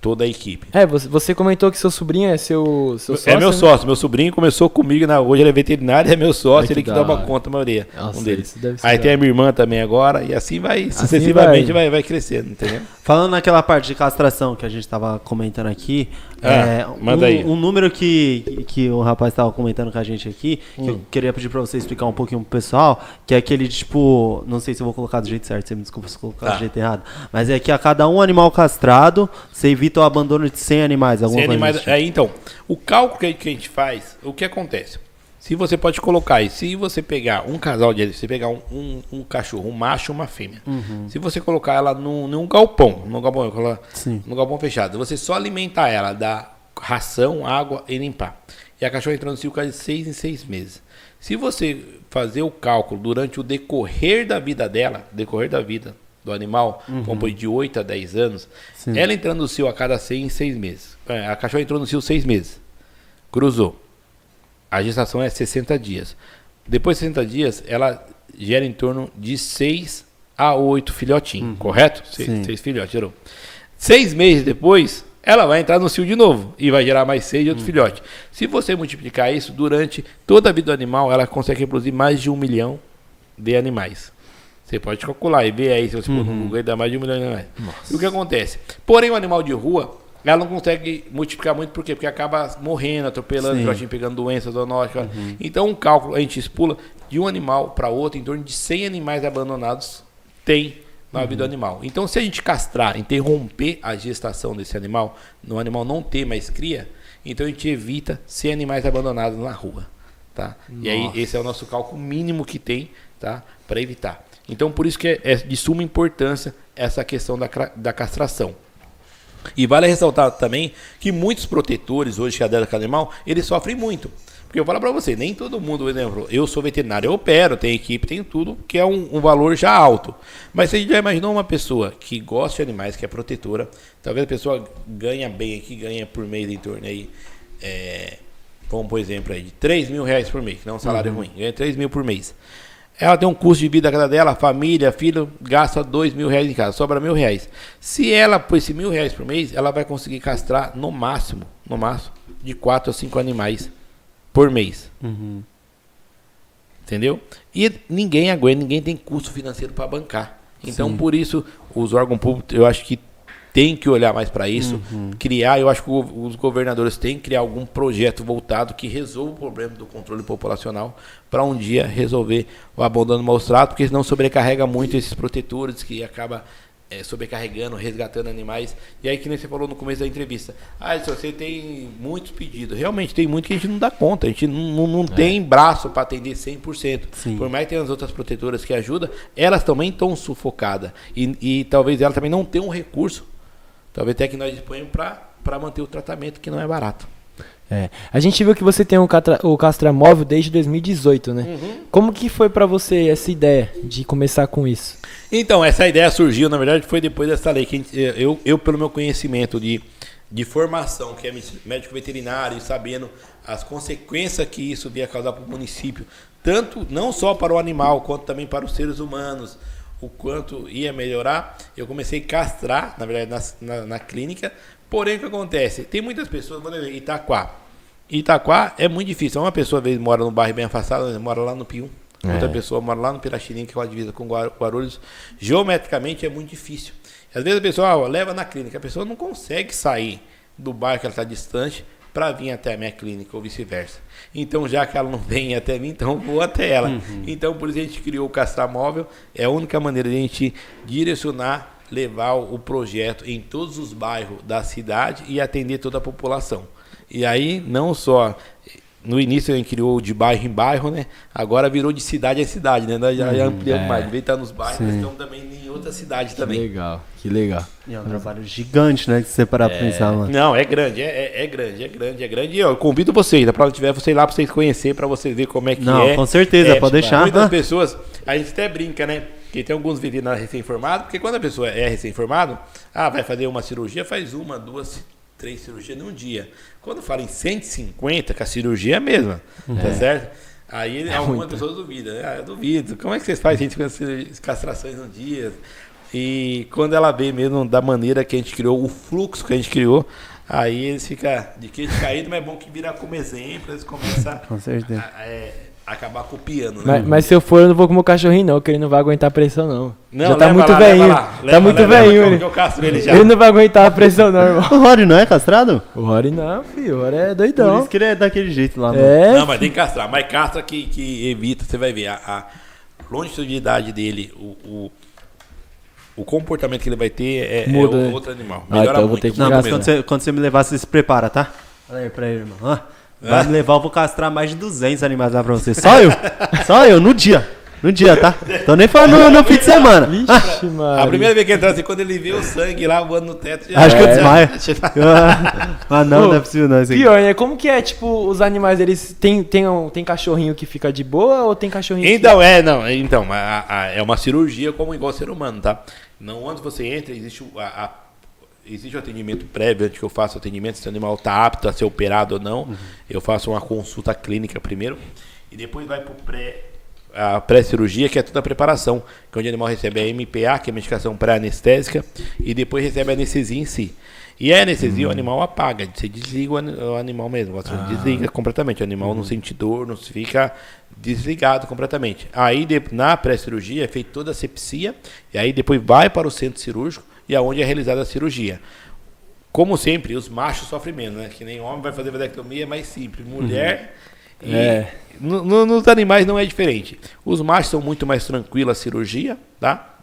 C: toda a equipe.
A: É, você, você comentou que seu sobrinho é seu, seu sócio.
C: é meu
A: né?
C: sócio, meu sobrinho começou comigo, na, hoje ele é veterinário, é meu sócio,
A: Ai, que
C: ele que dá uma conta, a maioria.
A: Nossa,
C: um deles. Aí tem a minha irmã também agora, e assim vai,
A: Assim
C: sucessivamente
A: vai.
C: vai, vai crescendo, entendeu?
B: Falando naquela parte de castração que a gente tava comentando aqui, é,
C: manda
B: um,
C: aí.
B: um número que, que o rapaz tava comentando com a gente aqui, que
C: Hum.
B: eu queria pedir pra você explicar um pouquinho pro pessoal, que é aquele tipo, não sei se eu vou colocar do jeito certo, você me desculpa se eu colocar
C: Tá.
B: do jeito errado, mas é que a cada um animal castrado, você evita o abandono de 100 animais, alguma
C: Sem
B: coisa
C: animais,
B: desse tipo.
C: aí, então, o cálculo que a gente faz, o que acontece? Se você pode colocar aí, se você pegar um casal de você pegar um, um, um cachorro, um macho e uma fêmea, se você colocar ela num, num galpão, num galpão,
B: Sim.
C: num galpão fechado, você só alimentar ela, dar ração, água e limpar. E a cachorra entra no cio de seis em seis meses. Se você fazer o cálculo durante o decorrer da vida dela, decorrer da vida do animal, vamos pôr de 8 a 10 anos,
B: Sim.
C: ela entrando no cio a cada seis em seis meses. É, A cachorra entrou no cio seis meses. Cruzou. A gestação é 60 dias. Depois de 60 dias, ela gera em torno de 6 a 8 filhotinhos, correto?
B: Sim.
C: 6, seis filhotes, gerou. Seis meses depois, ela vai entrar no cio de novo e vai gerar mais seis de outro filhote. Se você multiplicar isso durante toda a vida do animal, ela consegue reproduzir mais de um milhão de animais. Você pode calcular e ver aí se você for no Google, dá mais de um milhão de animais. E o que acontece? Porém, o animal de rua, ela não consegue multiplicar muito, por quê? Porque acaba morrendo, atropelando, filhotinho pegando doenças zoonóticas. Então, um cálculo, a gente expula de um animal para outro, em torno de 100 animais abandonados tem na vida do animal. Então, se a gente castrar, interromper a gestação desse animal, no animal não ter mais cria, então a gente evita 100 animais abandonados na rua. Tá? E aí, esse é o nosso cálculo mínimo que tem tá? para evitar. Então, por isso que é, é de suma importância essa questão da, da castração. E vale ressaltar também que muitos protetores hoje que aderam animal, eles sofrem muito. Porque eu falo pra você, nem todo mundo, por exemplo, eu sou veterinário, eu opero, tenho equipe, tenho tudo, que é um, um valor já alto. Mas você já imaginou uma pessoa que gosta de animais, que é protetora, talvez a pessoa ganha bem aqui, ganha por mês em torno aí, é, vamos por exemplo aí, de 3 mil reais por mês, que não é um salário ruim, ganha 3 mil por mês. Ela tem um custo de vida cada dela, família, filho, gasta dois mil reais em casa, sobra mil reais. Se ela pôr esse mil reais por mês, ela vai conseguir castrar no máximo, no máximo, de quatro a cinco animais por mês.
B: Uhum.
C: Entendeu? E ninguém aguenta, ninguém tem custo financeiro para bancar. Então, por isso, os órgãos públicos, eu acho que tem que olhar mais para isso, criar, eu acho que os governadores têm que criar algum projeto voltado que resolva o problema do controle populacional para um dia resolver o abandono maus tratos, porque senão sobrecarrega muito esses protetores que acaba eh, sobrecarregando, resgatando animais. E aí que nem você falou no começo da entrevista, ah, se você tem muitos pedidos, realmente tem muito que a gente não dá conta, a gente não, não, não tem braço para atender 100%.
B: Sim.
C: Por mais que tenha as outras protetoras que ajudam, elas também estão sufocadas. E, e talvez elas também não tenham um recurso. Talvez até que nós disponhamos para manter o tratamento, que não é barato.
A: É. A gente viu que você tem o, catra, o castramóvel desde 2018, né?
C: Uhum.
A: Como que foi pra você essa ideia de começar com isso?
C: Então, essa ideia surgiu, na verdade, foi depois dessa lei. Que gente- eu, eu, pelo meu conhecimento de, de formação, que é médico veterinário, e sabendo as consequências que isso ia causar para o município, tanto não só para o animal, quanto também para os seres humanos, o quanto ia melhorar, eu comecei a castrar, na verdade, na, na, na clínica. Porém, o que acontece? Tem muitas pessoas, por exemplo, Itaquá. Itaquá é muito difícil. Uma pessoa às vezes mora num bairro bem afastado, mora lá no Pium.
A: É.
C: Outra pessoa mora lá no Piraxirim, que é uma divisa com Guar- Guarulhos. Geometricamente é muito difícil. Às vezes a pessoa ó, leva na clínica, a pessoa não consegue sair do bairro que ela está distante para vir até a minha clínica ou vice-versa. Então, já que ela não *laughs* vem até mim, então vou até ela. Então, por isso a gente criou o Castramóvel. É a única maneira de a gente direcionar, levar o projeto em todos os bairros da cidade e atender toda a população. E aí, não só no início a gente criou de bairro em bairro, né? Agora virou de cidade em cidade, né? Nós já, já ampliamos
A: é.
C: mais. Vez de estar nos bairros,
A: Sim.
C: estamos também em outra cidade
A: Que
C: também.
A: legal, que legal.
B: E é um trabalho gigante, né? Que você parar pra pensar, mano.
C: Não, é grande, é, é, é grande, é grande, é grande. E eu convido vocês, a prova tiver, você ir lá pra vocês conhecer, pra vocês verem como é que
B: Não,
C: é.
B: com certeza,
C: É,
B: pode deixar.
C: Muitas
B: Ah.
C: pessoas, a gente até brinca, né? Que tem alguns veterinários recém-formados, porque quando a pessoa é recém-formado, ah, vai fazer uma cirurgia, faz uma, duas, três cirurgias num dia. Quando fala em 150, que a cirurgia é a mesma, tá certo? Aí algumas pessoas duvidam, né? Ah, eu duvido. Como é que vocês fazem 150 cirurgias- castrações num dia? E quando ela vê mesmo da maneira que a gente criou, o fluxo que a gente criou, aí eles ficam de queixo caído, mas é bom que virar como exemplo, eles começam *laughs*
B: Com certeza.
C: a, é, acabar copiando, né?
A: Mas, mas se eu for, eu não vou com o meu cachorrinho, não, que ele não vai aguentar a pressão, não.
C: Não,
A: já tá
C: leva
A: muito
C: lá, leva
A: velhinho.
C: lá.
A: Tá
C: Leva,
A: muito
C: leva, leva,
A: velhinho. Ele,
C: castro ele
A: ele não vai aguentar a pressão, não, irmão.
B: O Rory não é castrado?
A: O Rory não, filho. O Rory é
B: Por
A: doidão.
B: isso que ele é daquele jeito lá.
A: É.
C: Não, mas tem que castrar. Mas castra que, que evita, você vai ver. A, a longitudinalidade dele, o, o, o comportamento que ele vai ter é, é
A: Muda, né?
C: outro animal.
A: Ah,
C: Melhora
A: então eu vou
C: muito.
A: ter que
B: Não,
C: muito
B: mas quando você, quando você me levar, você se prepara, tá? Olha aí pra ele, irmão. Ó, vai
C: É?
B: me levar, eu vou castrar mais de 200 animais lá pra você. Só eu. Só eu, no dia. No dia, tá? Tô nem falando no, no fim de semana.
A: Vixe, mano.
C: A primeira vez que entra assim, quando ele vê o sangue lá voando no teto, já
B: Acho que eu desmaio. *laughs*
C: já-
B: ah, não,
A: Pô,
B: não é possível não. Isso aqui.
A: Pior, né? Como que é, tipo, os animais, eles tem, tem, um- tem cachorrinho que fica de boa ou tem cachorrinho
C: Então, é, não, então, a- a- é uma cirurgia como igual ser humano, tá? Não, antes você entra, existe o, a- a- existe o atendimento prévio, antes que eu faça o atendimento, se o animal está apto a ser operado ou não. Eu faço uma consulta clínica primeiro e depois vai para pré a pré-cirurgia, que é toda a preparação, que é onde o animal recebe a MPA, que é a medicação pré-anestésica, e depois recebe a anestesia em si. E a anestesia o animal apaga, você desliga o ani- o animal mesmo, você desliga completamente. O animal não sente dor, não fica desligado completamente. Aí de- na pré-cirurgia é feita toda a sepsia, e aí depois vai para o centro cirúrgico e aonde é realizada a cirurgia. Como sempre, os machos sofrem menos, né? Que nem homem vai fazer vasectomia, é mais simples. Mulher. e
A: É.
C: no- no- nos animais não é diferente. Os machos são muito mais tranquilos a cirurgia, tá?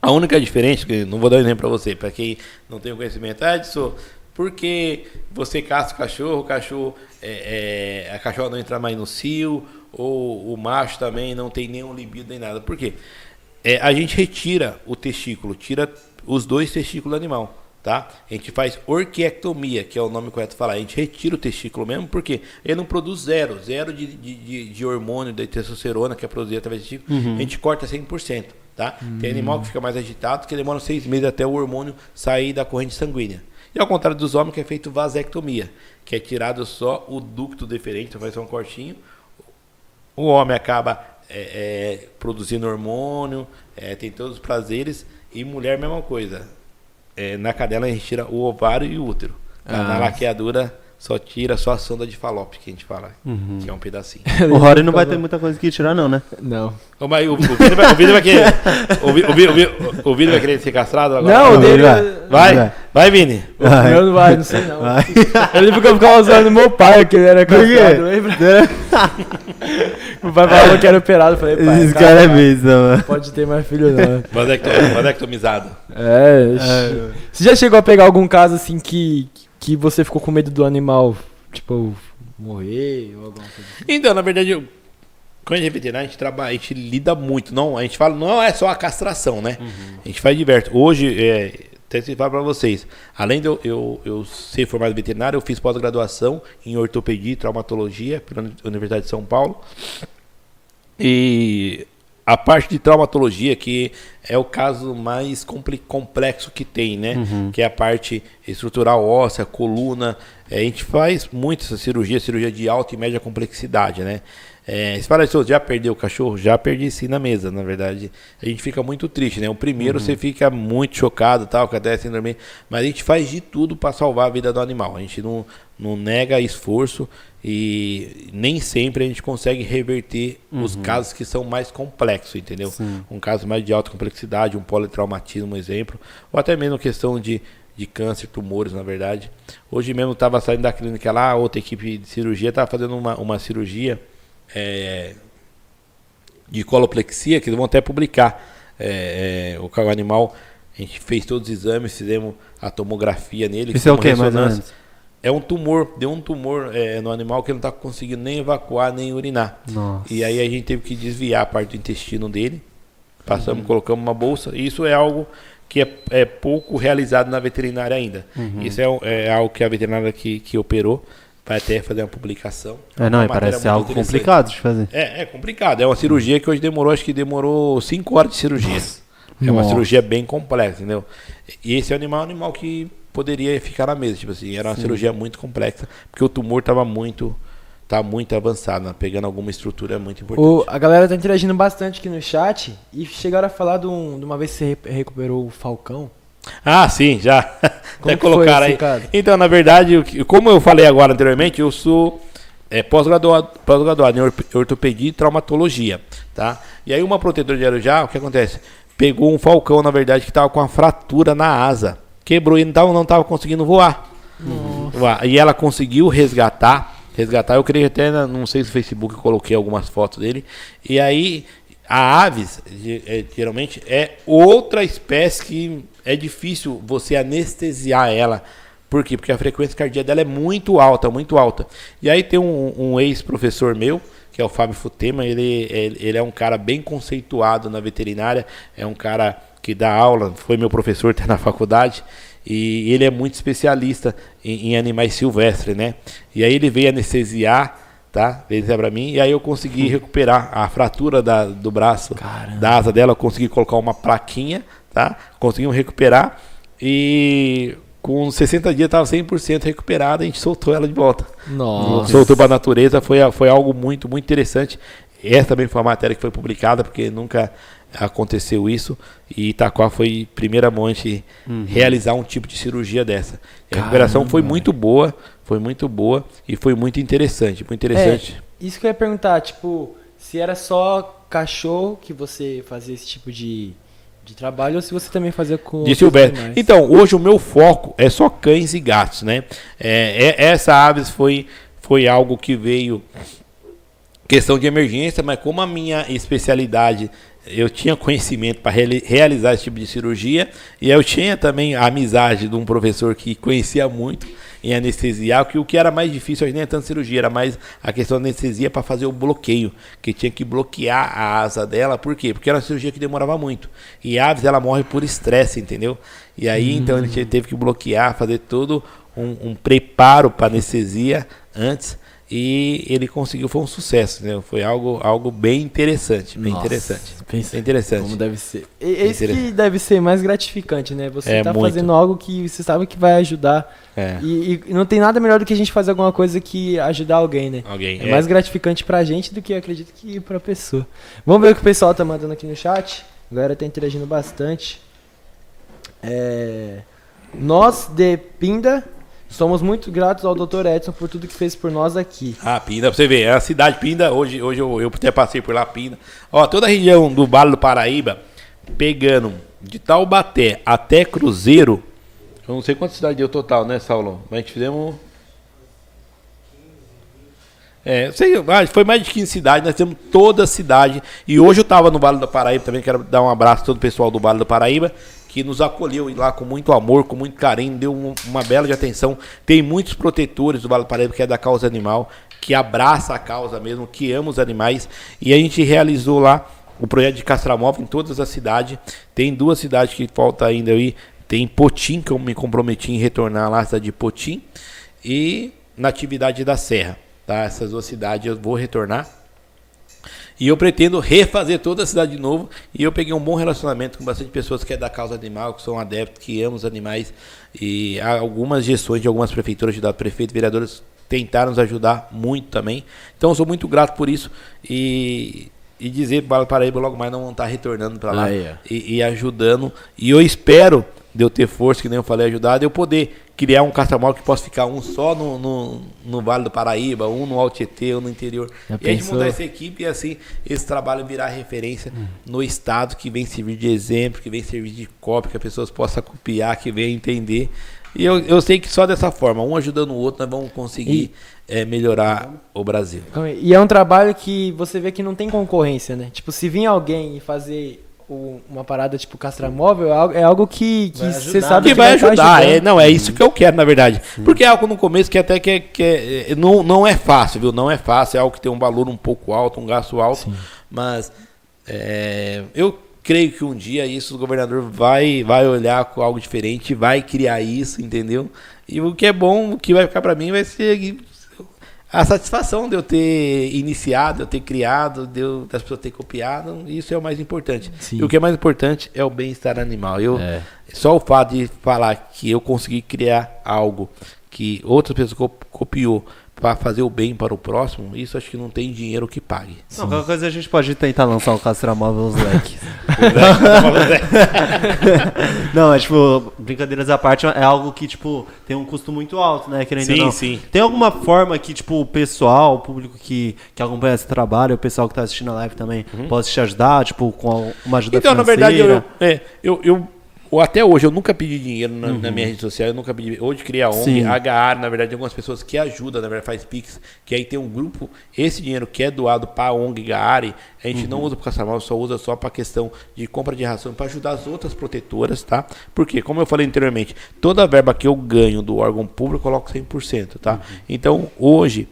C: A única diferença, que não vou dar um exemplo para você, para quem não tem o conhecimento, ah, Edson, porque você caça o cachorro, o cachorro, é, é, a cachorra não entra mais no cio, ou o macho também não tem nenhum libido nem nada. Por quê? É, a gente retira o testículo, tira os dois testículos do animal, tá? A gente faz orquiectomia, que é o nome correto de falar. A gente retira o testículo mesmo, porque ele não produz zero, zero de, de, de, de hormônio da testosterona, que é produzida através do testículo. A gente corta 100%, tá? Tem animal que fica mais agitado, que demora seis meses até o hormônio sair da corrente sanguínea. E ao contrário dos homens, que é feito vasectomia, que é tirado só o ducto deferente, então faz só um cortinho, o homem acaba é, é, produzindo hormônio, é, tem todos os prazeres, e mulher, mesma coisa. É, na cadela a gente tira o ovário e o útero. Na- Na
A: Ah.
C: laqueadura só tira só a sonda de Falope, que a gente fala, que é um pedacinho. *laughs*
B: O Rory não vai ter muita coisa que tirar, não, né?
A: Não.
C: Mas o, o, Vini vai, o Vini vai querer. O, Vi- o, o, Vi- o Vini vai querer ser castrado agora?
A: Não, o
B: Não,
A: dele.
B: vai.
C: Vai,
B: Vai.
C: vai, Vini.
A: O meu não vai, não sei não.
B: Vai. *laughs*
A: Ele ficou ficava usando meu pai, que ele era castrado, lembra? *laughs* O pai falava que era operado, eu falei, pai,
B: Esse
A: calma,
B: cara é mesmo, mano.
A: Pode ter mais filho não.
C: Vasectomizado.
A: É, ixi. Você já chegou a pegar algum caso assim que, que você ficou com medo do animal, tipo, morrer ou alguma coisa assim?
C: Então, na verdade, eu, quando a gente é veterinário, a gente trabalha, a gente lida muito. Não, a gente fala, não é só a castração, né? A gente faz diverso. Hoje, é, até se falar para vocês, além de eu, eu, eu ser formado veterinário, eu fiz pós-graduação em ortopedia e traumatologia pela Uni- Universidade de São Paulo. E a parte de traumatologia, que é o caso mais complexo que tem, né? Que é a parte estrutural óssea, coluna. É, a gente faz muito essa cirurgia, cirurgia de alta e média complexidade, né? É, você fala isso, já perdeu o cachorro? Já perdi sim na mesa, na verdade. A gente fica muito triste, né? O primeiro você fica muito chocado, tal, que até sem dormir. Mas a gente faz de tudo para salvar a vida do animal. A gente não, não nega esforço e nem sempre a gente consegue reverter os casos que são mais complexos, entendeu? Um caso mais de alta complexidade, um politraumatismo, um exemplo, ou até mesmo questão de, de câncer, tumores, na verdade. Hoje mesmo estava saindo da clínica lá, outra equipe de cirurgia estava fazendo uma, uma cirurgia é, de coloplexia, que vão até publicar. É, é, o carro animal, a gente fez todos os exames, fizemos a tomografia nele.
B: Isso é o que, mais ou menos?
C: É um tumor, deu um tumor é, no animal que ele não está conseguindo nem evacuar, nem urinar.
B: Nossa.
C: E aí a gente teve que desviar a parte do intestino dele. Passamos, colocamos uma bolsa. Isso é algo que é, é pouco realizado na veterinária ainda. Isso é, é algo que a veterinária que, que operou vai até fazer uma publicação.
B: É, não, e parece algo complicado de fazer.
C: É, é complicado. É uma cirurgia que hoje demorou, acho que demorou 5 horas de cirurgia. É uma
B: Nossa.
C: cirurgia bem complexa, entendeu? E esse animal é um animal que poderia ficar na mesa, tipo assim, era uma cirurgia muito complexa, porque o tumor estava muito tá muito avançado, né? pegando alguma estrutura muito importante.
A: O, a galera tá interagindo bastante aqui no chat e chegaram a falar de, um- de uma vez que você re- recuperou o Falcão.
C: Ah, sim, já. *laughs*
A: Como
C: Até colocaram aí.
A: caso?
C: Então, na verdade, como eu falei agora anteriormente, eu sou é, pós-graduado pós-graduado em ortopedia e traumatologia, tá? E aí uma protetora de Arujá, o que acontece? Pegou um falcão, na verdade, que estava com uma fratura na asa. Quebrou e não estava conseguindo voar. Voar. E ela conseguiu resgatar. Resgatar, eu creio até, não sei se no Facebook coloquei algumas fotos dele. E aí, a aves, é, geralmente, é outra espécie que é difícil você anestesiar ela. Por quê? Porque a frequência cardíaca dela é muito alta, muito alta. E aí tem um, um ex-professor meu, que é o Fábio Futema, ele, ele, ele é um cara bem conceituado na veterinária, é um cara que dá aula, foi meu professor até na faculdade, e ele é muito especialista em, em animais silvestres, né? E aí ele veio anestesiar, tá? Veio pra mim, e aí eu consegui recuperar a fratura da, do braço, da asa dela, eu consegui colocar uma plaquinha, tá? Conseguimos recuperar, e com 60 dias estava 100% recuperada, a gente soltou ela de volta.
A: Nossa.
C: Soltou para a natureza, foi, foi algo muito, muito interessante. Essa também foi uma matéria que foi publicada, porque nunca aconteceu isso. E Itaquá foi primeira mão a gente realizar um tipo de cirurgia dessa. A recuperação foi muito boa, foi muito boa e foi muito interessante, muito interessante.
A: É, isso que eu ia perguntar, tipo, se era só cachorro que você fazia esse tipo de, de trabalho ou se você também fazia com. outros
C: silvestre.
A: animais.
C: Então, hoje o meu foco é só cães e gatos, né? É, é- essa aves foi, foi algo que veio questão de emergência, mas como a minha especialidade, eu tinha conhecimento para realizar esse tipo de cirurgia e eu tinha também a amizade de um professor que conhecia muito em anestesiar, que o que era mais difícil hoje nem é tanto cirurgia, era mais a questão da anestesia para fazer o bloqueio, que tinha que bloquear a asa dela, por quê? Porque era uma cirurgia que demorava muito. E a aves ela morre por estresse, entendeu? E aí então ele teve que bloquear, fazer todo um, um preparo para anestesia antes e ele conseguiu, foi um sucesso, né? Foi algo, algo bem interessante, bem
A: Nossa,
C: interessante.
A: pensa
C: Bem interessante.
A: Como deve ser. E, é isso que deve ser mais gratificante, né? Você
C: É,
A: tá
C: muito.
A: fazendo algo que você sabe que vai ajudar.
C: É.
A: E, e não tem nada melhor do que a gente fazer alguma coisa que ajudar alguém, né?
C: Alguém.
A: É mais gratificante pra gente do que eu acredito que pra pessoa. Vamos ver o que o pessoal tá mandando aqui no chat. A galera tá interagindo bastante. É... Nós de Pinda somos muito gratos ao Dr. Edson por tudo que fez por nós aqui.
C: Ah, Pinda, pra você ver, é a cidade Pinda, hoje, hoje eu, eu até passei por lá, Pinda. Ó, toda a região do Vale do Paraíba, pegando de Taubaté até Cruzeiro, eu não sei quantas cidades deu total, né, Saulo? Mas a gente fizemos... É, sei, ah, foi mais de 15 cidades, nós temos toda a cidade. E hoje eu estava no Vale do Paraíba também, quero dar um abraço a todo o pessoal do Vale do Paraíba, que nos acolheu lá com muito amor, com muito carinho, deu um- uma bela de atenção. Tem muitos protetores do Vale do Paraíba que é da causa animal, que abraça a causa mesmo, que ama os animais. E a gente realizou lá o projeto de castramóvel em todas as cidades. Tem duas cidades que falta ainda aí. Tem Potim, que eu me comprometi em retornar lá, cidade de Potim, e na atividade da Serra. Tá? Essas duas cidades eu vou retornar. E eu pretendo refazer toda a cidade de novo. E eu peguei um bom relacionamento com bastante pessoas que é da causa animal, que são adeptos, que amam os animais. E há algumas gestões de algumas prefeituras, de prefeitos, vereadores, tentaram nos ajudar muito também. Então eu sou muito grato por isso e, e dizer para Paraíba logo mais não vão estar retornando para lá
A: Aí, ó.
C: e, e ajudando. E eu espero de eu ter força, que nem eu falei, ajudar, de eu poder criar um castramóvel que possa ficar um só no, no, no Vale do Paraíba, um no Alto Tietê, um no interior.
A: Já
C: e a gente
A: pensou?
C: montar essa equipe e assim esse trabalho virar referência no estado, que vem servir de exemplo, que vem servir de cópia, que as pessoas possam copiar, que venham entender. E eu, eu sei que só dessa forma, um ajudando o outro, nós vamos conseguir eh, melhorar o Brasil.
A: E é um trabalho que você vê que não tem concorrência, né? Tipo, se vir alguém e fazer uma parada tipo castramóvel, é algo, é algo que, você sabe
C: que
A: que
C: vai
A: tá
C: ajudar. É,
A: ajudando.
C: não, é isso que eu quero, na verdade. Porque é algo no começo que até que, é, que é- é- não, não é fácil, viu? Não é fácil, é algo que tem um valor um pouco alto, um gasto alto. Mas é, eu creio que um dia isso o governador vai, vai olhar com algo diferente, vai criar isso, entendeu? E o que é bom, o que vai ficar para mim vai ser a satisfação de eu ter iniciado, de eu ter criado, de eu, das pessoas terem copiado, isso é o mais importante.
A: Sim.
C: E o que é mais importante é o bem-estar animal. Eu,
A: É.
C: Só o fato de falar que eu consegui criar algo que outras pessoas co- copiou para fazer o bem para o próximo, isso acho que não tem dinheiro que pague.
B: Não, qualquer coisa a gente pode tentar lançar um castramóvel os leques. *laughs* *laughs* não, é tipo, brincadeiras à parte, é algo que, tipo, tem um custo muito alto, né? Querendo
C: Sim,
B: não.
C: sim.
B: Tem alguma forma que, tipo, o pessoal, o público que, que acompanha esse trabalho, o pessoal que tá assistindo a live também, possa te ajudar, tipo, com uma ajuda
C: Uhum. Então, na
B: financeira?
C: verdade, eu, eu- é, eu, eu- ou até hoje eu nunca pedi dinheiro na, na minha rede social, eu nunca pedi. Hoje criei a ONG,
B: Sim.
C: a HAR, na verdade, algumas pessoas que ajudam, na verdade, faz Pix, que aí tem um grupo, esse dinheiro que é doado para a ONG Gaari, a gente não usa para caçamar, só usa só para questão de compra de ração, para ajudar as outras protetoras, tá? Porque, como eu falei anteriormente, toda a verba que eu ganho do órgão público, eu coloco 100%, tá? Então, hoje,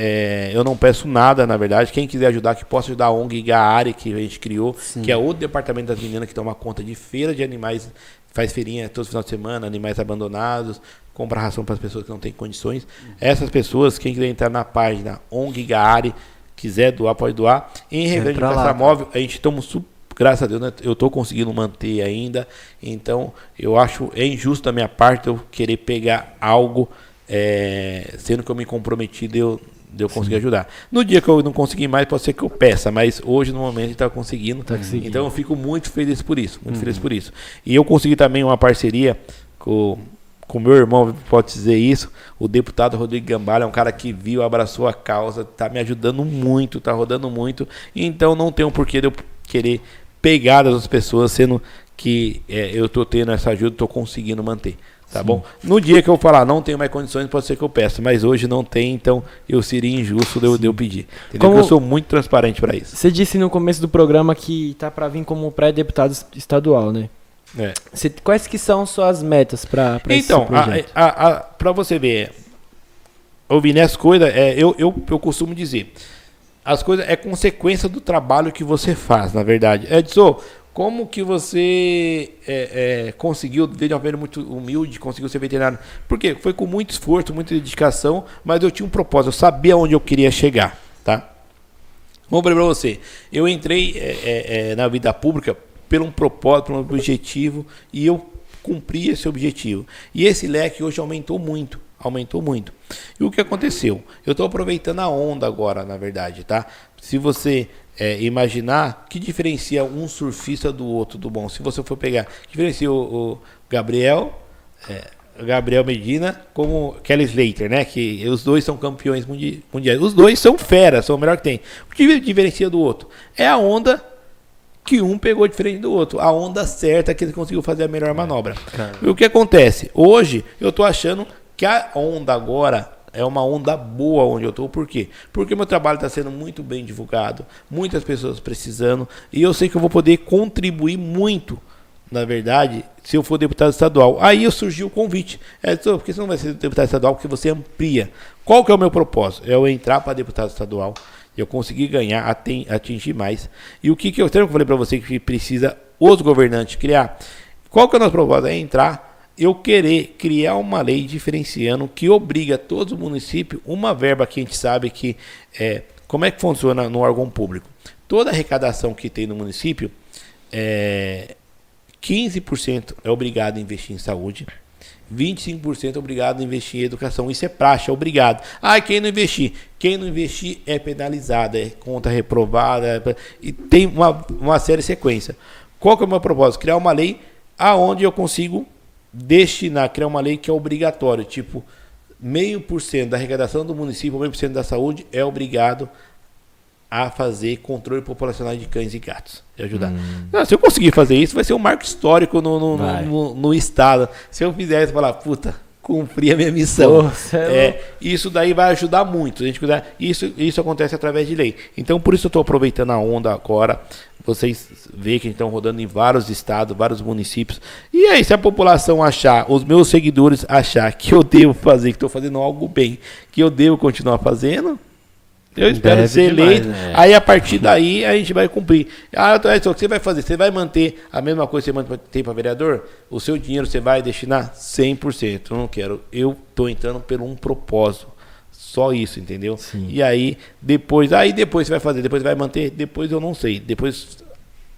C: é, eu não peço nada, na verdade. Quem quiser ajudar, que possa ajudar a ONG Gaari, que a gente criou, que é outro departamento das meninas que toma conta de feira de animais, faz feirinha todo final de semana, animais abandonados, compra ração para as pessoas que não têm condições. Essas pessoas, quem quiser entrar na página ONG Gaari, quiser doar, pode doar. Em
B: lá,
C: Praça
B: cara.
C: Móvel, a gente estamos su- Graças a Deus, né, eu estou conseguindo manter ainda. Então, eu acho é injusto da minha parte eu querer pegar algo, é, sendo que eu me comprometi de eu, de eu conseguir ajudar. No dia que eu não conseguir mais, pode ser que eu peça, mas hoje, no momento, está conseguindo.
A: Tá conseguindo.
C: Então, eu fico muito feliz por isso. Muito feliz por isso. E eu consegui também uma parceria com com meu irmão, pode dizer isso, o deputado Rodrigo Gambale é um cara que viu, abraçou a causa, tá me ajudando muito, tá rodando muito, então não tem um porquê de eu querer pegar das pessoas, sendo que é, eu tô tendo essa ajuda, tô conseguindo manter. Tá bom? No dia que eu falar não tenho mais condições, pode ser que eu peça, mas hoje não tem, então eu seria injusto de eu, de eu pedir. Entendeu?
A: Como-
C: eu sou muito transparente para isso.
A: Você disse no começo do programa que tá pra vir como pré-deputado est- estadual, né?
C: É.
A: Você- quais que são suas metas pra
C: Então, para você ver, ouvir as coisas, é, eu, eu, eu costumo dizer, as coisas é consequência do trabalho que você faz, na verdade. Edson, como que você é, é, conseguiu, desde uma maneira muito humilde, conseguiu ser veterinário? Porque foi com muito esforço, muita dedicação, mas eu tinha um propósito, eu sabia onde eu queria chegar, tá? Vamos para você. Eu entrei é, é, é, na vida pública por um propósito, por um objetivo, e eu cumpri esse objetivo. E esse leque hoje aumentou muito. Aumentou muito. E o que aconteceu? Eu estou aproveitando a onda agora, na verdade, tá? Se você é, imaginar, que diferencia um surfista do outro do bom? Se você for pegar, diferencia o, o Gabriel, é, Gabriel Medina como Kelly Slater, né? Que os dois são campeões mundi- mundiais. Os dois são feras, são o melhor que tem. O que diferencia do outro? É a onda que um pegou diferente do outro. A onda certa que ele conseguiu fazer a melhor manobra. E o que acontece? Hoje eu tô achando que a onda agora é uma onda boa onde eu tô. Por quê? Porque meu trabalho está sendo muito bem divulgado, muitas pessoas precisando, e eu sei que eu vou poder contribuir muito, na verdade, se eu for deputado estadual. Aí surgiu o convite. É, "Edson, por que você não vai ser deputado estadual? Porque você amplia. Qual que é o meu propósito? É eu entrar para deputado estadual, eu conseguir ganhar, atingir mais. E o que, que eu sempre falei para você que precisa os governantes criar? Qual que é o nosso propósito? É entrar, eu querer criar uma lei diferenciando que obriga todos os municípios uma verba que a gente sabe que é como é que funciona no órgão público. Toda arrecadação que tem no município, é, 15% é obrigado a investir em saúde 25% é obrigado a investir em educação. Isso é praxe, é obrigado. Ah, quem não investir? Quem não investir é penalizado, é conta reprovada, é... e tem uma, uma série de sequência. Qual que é o meu propósito? Criar uma lei aonde eu consigo destinar, criar uma lei que é obrigatório, tipo, meio por cento da arrecadação do município, meio por cento da saúde é obrigado a fazer controle populacional de cães e gatos. De ajudar. Hum. Não, se eu conseguir fazer isso, vai ser um marco histórico no, no, no, no, no estado. Se eu fizer isso, falar, puta, cumpri a minha missão. Nossa, é, é isso daí vai ajudar muito. A gente cuidar. Isso, isso acontece através de lei. Então, por isso eu estou aproveitando a onda agora. Vocês veem que estão rodando em vários estados, vários municípios. E aí, se a população achar, os meus seguidores achar que eu devo fazer, que estou fazendo algo bem, que eu devo continuar fazendo, eu espero Deve ser eleito. Demais, né? Aí a partir daí a gente vai cumprir. Ah, então, o que você vai fazer? Você vai manter a mesma coisa que você mantém para vereador? O seu dinheiro você vai destinar 100%. Eu não quero. Eu estou entrando por um propósito. Só isso, entendeu? Sim. E aí, depois, aí depois você vai fazer, depois vai manter, depois eu não sei. Depois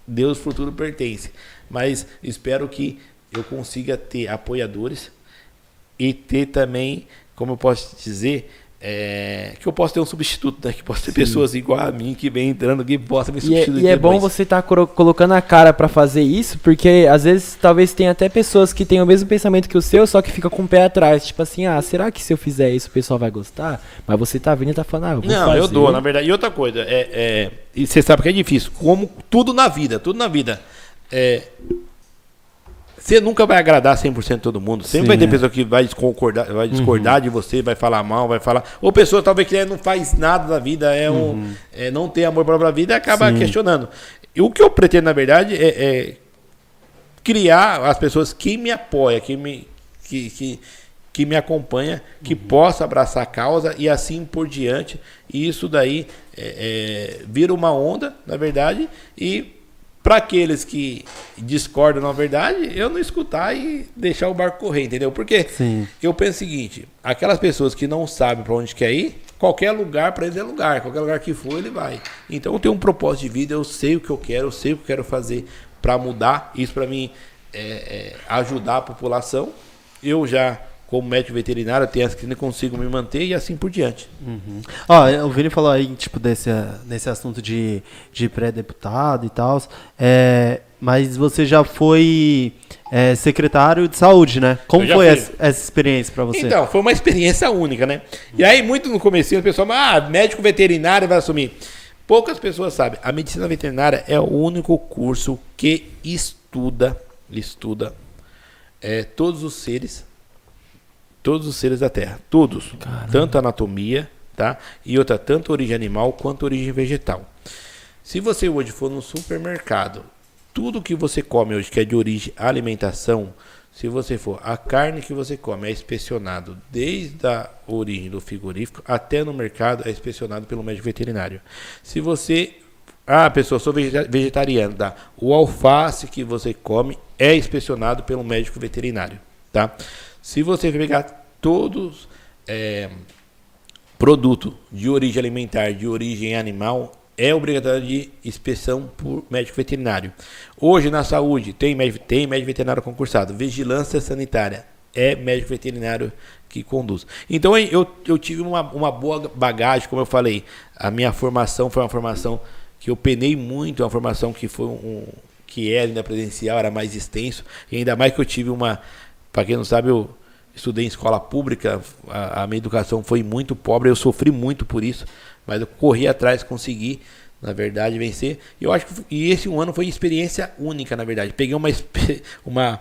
C: Deus futuro pertence. Mas espero que eu consiga ter apoiadores e ter também, como eu posso dizer, é, que eu possa ter um substituto, né? Que possa ter Sim. pessoas igual a mim que vem entrando que possa me substituir.
A: E é, e é bom você estar tá colocando a cara para fazer isso, porque às vezes talvez tenha até pessoas que têm o mesmo pensamento que o seu, só que fica com o pé atrás. Tipo assim, ah, será que se eu fizer isso o pessoal vai gostar? Mas você tá vindo e tá falando, ah, eu vou
C: Não,
A: fazer.
C: eu dou, na verdade. E outra coisa, é, é, e você sabe que é difícil, como tudo na vida, tudo na vida. É, você nunca vai agradar 100% todo mundo. Sempre Sim, vai ter é. pessoa que vai discordar, vai discordar uhum. de você, vai falar mal, vai falar. Ou pessoa talvez que não faz nada da vida, é um, uhum. é, não tem amor própria vida e acaba Sim. questionando. E o que eu pretendo, na verdade, é, é, criar as pessoas que me apoiam, que me, que, que, que me acompanha, que uhum. possa abraçar a causa e assim por diante. E isso daí é, é vira uma onda, na verdade, e para aqueles que discordam na verdade, eu não escutar e deixar o barco correr, entendeu? Porque Sim. eu penso o seguinte: aquelas pessoas que não sabem para onde quer ir, qualquer lugar para eles é lugar, qualquer lugar que for ele vai. Então eu tenho um propósito de vida, eu sei o que eu quero, eu sei o que eu quero fazer para mudar. Isso para mim é, é ajudar a população. Eu já como médico veterinário, tenho as clínicas, consigo me manter e assim por diante.
B: Uhum. Ó, o Vini falou aí, tipo, desse, nesse assunto de, de pré-deputado e tal, é, mas você já foi é, secretário de saúde, né? Como foi essa, essa, experiência para você?
C: Então, foi uma experiência única, né? E aí, muito no começo, o pessoal, ah, médico veterinário vai assumir. Poucas pessoas sabem, a medicina veterinária é o único curso que estuda, estuda é, todos os seres Todos os seres da Terra. Todos. Caramba. Tanto anatomia, tá? E outra, tanto origem animal quanto origem vegetal. Se você hoje for no supermercado, tudo que você come hoje que é de origem alimentação, se você for, a carne que você come é inspecionado desde a origem do frigorífico até no mercado é inspecionado pelo médico veterinário. Se você, ah, pessoa, sou vegetariano, tá? O alface que você come é inspecionado pelo médico veterinário, tá? Se você pegar todos é, produto de origem alimentar, de origem animal, é obrigatório de inspeção por médico veterinário. Hoje na saúde tem médico, tem médico veterinário concursado, vigilância sanitária é médico veterinário que conduz. Então eu, eu tive uma, uma boa bagagem, como eu falei, a minha formação foi uma formação que eu penei muito, uma formação que foi um que era ainda presencial, era mais extenso, e ainda mais que eu tive uma para quem não sabe, eu estudei em escola pública, a, a, minha educação foi muito pobre, eu sofri muito por isso, mas eu corri atrás, consegui, na verdade, vencer. E eu acho que e esse um ano foi experiência única, na verdade. Peguei uma *laughs* uma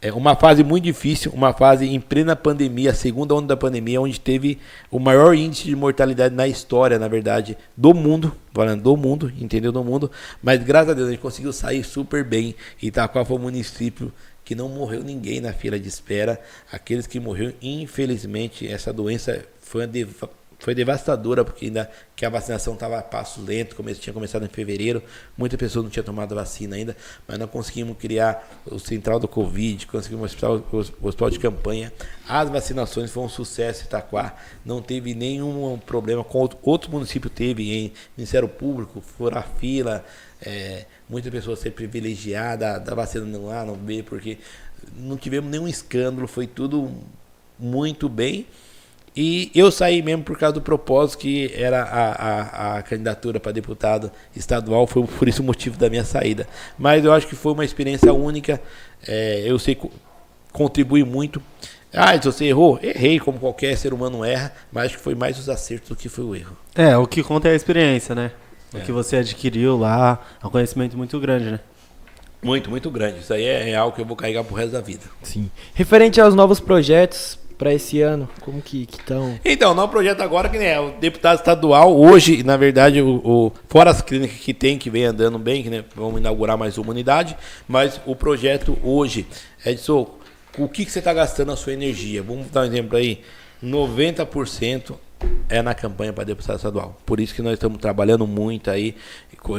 C: é, uma fase muito difícil, uma fase em plena pandemia, a segunda onda da pandemia, onde teve o maior índice de mortalidade na história, na verdade, do mundo, falando do mundo, entendeu? Do mundo, mas graças a Deus a gente conseguiu sair super bem. Itaquá foi o município que não morreu ninguém na fila de espera. Aqueles que morreram, infelizmente, essa doença foi, foi devastadora, porque ainda que a vacinação estava a passo lento, como tinha começado em fevereiro, muitas pessoas não tinham tomado vacina ainda, mas nós conseguimos criar o central do Covid, conseguimos o hospital, o hospital de campanha. As vacinações foram um sucesso em Itaquá, não teve nenhum problema com outro, outro município teve em Ministério Público, foram a fila, é, muita pessoa ser privilegiada da vacina no A, no B, porque não tivemos nenhum escândalo, foi tudo muito bem. E eu saí mesmo por causa do propósito que era a, a, a candidatura para deputado estadual, foi *laughs* por isso o motivo da minha saída. Mas eu acho que foi uma experiência única, é, eu sei contribui muito. Ah, se você errou, errei, como qualquer ser humano erra, mas acho que foi mais os acertos do que foi o erro.
B: É, o que conta é a experiência, né? O é. que você adquiriu lá, é um conhecimento muito grande, né?
C: Muito, muito grande. Isso aí é, é algo que eu vou carregar pro resto da vida.
A: Sim. Referente aos novos projetos, para esse ano? Como que estão?
C: Então, o novo projeto agora, que né, o deputado estadual, hoje, na verdade, o, o, fora as clínicas que tem, que vem andando bem, que né, vamos inaugurar mais uma unidade, mas o projeto hoje é de o que, que você está gastando a sua energia? Vamos dar um exemplo aí. 90% é na campanha para deputado estadual. Por isso que nós estamos trabalhando muito aí.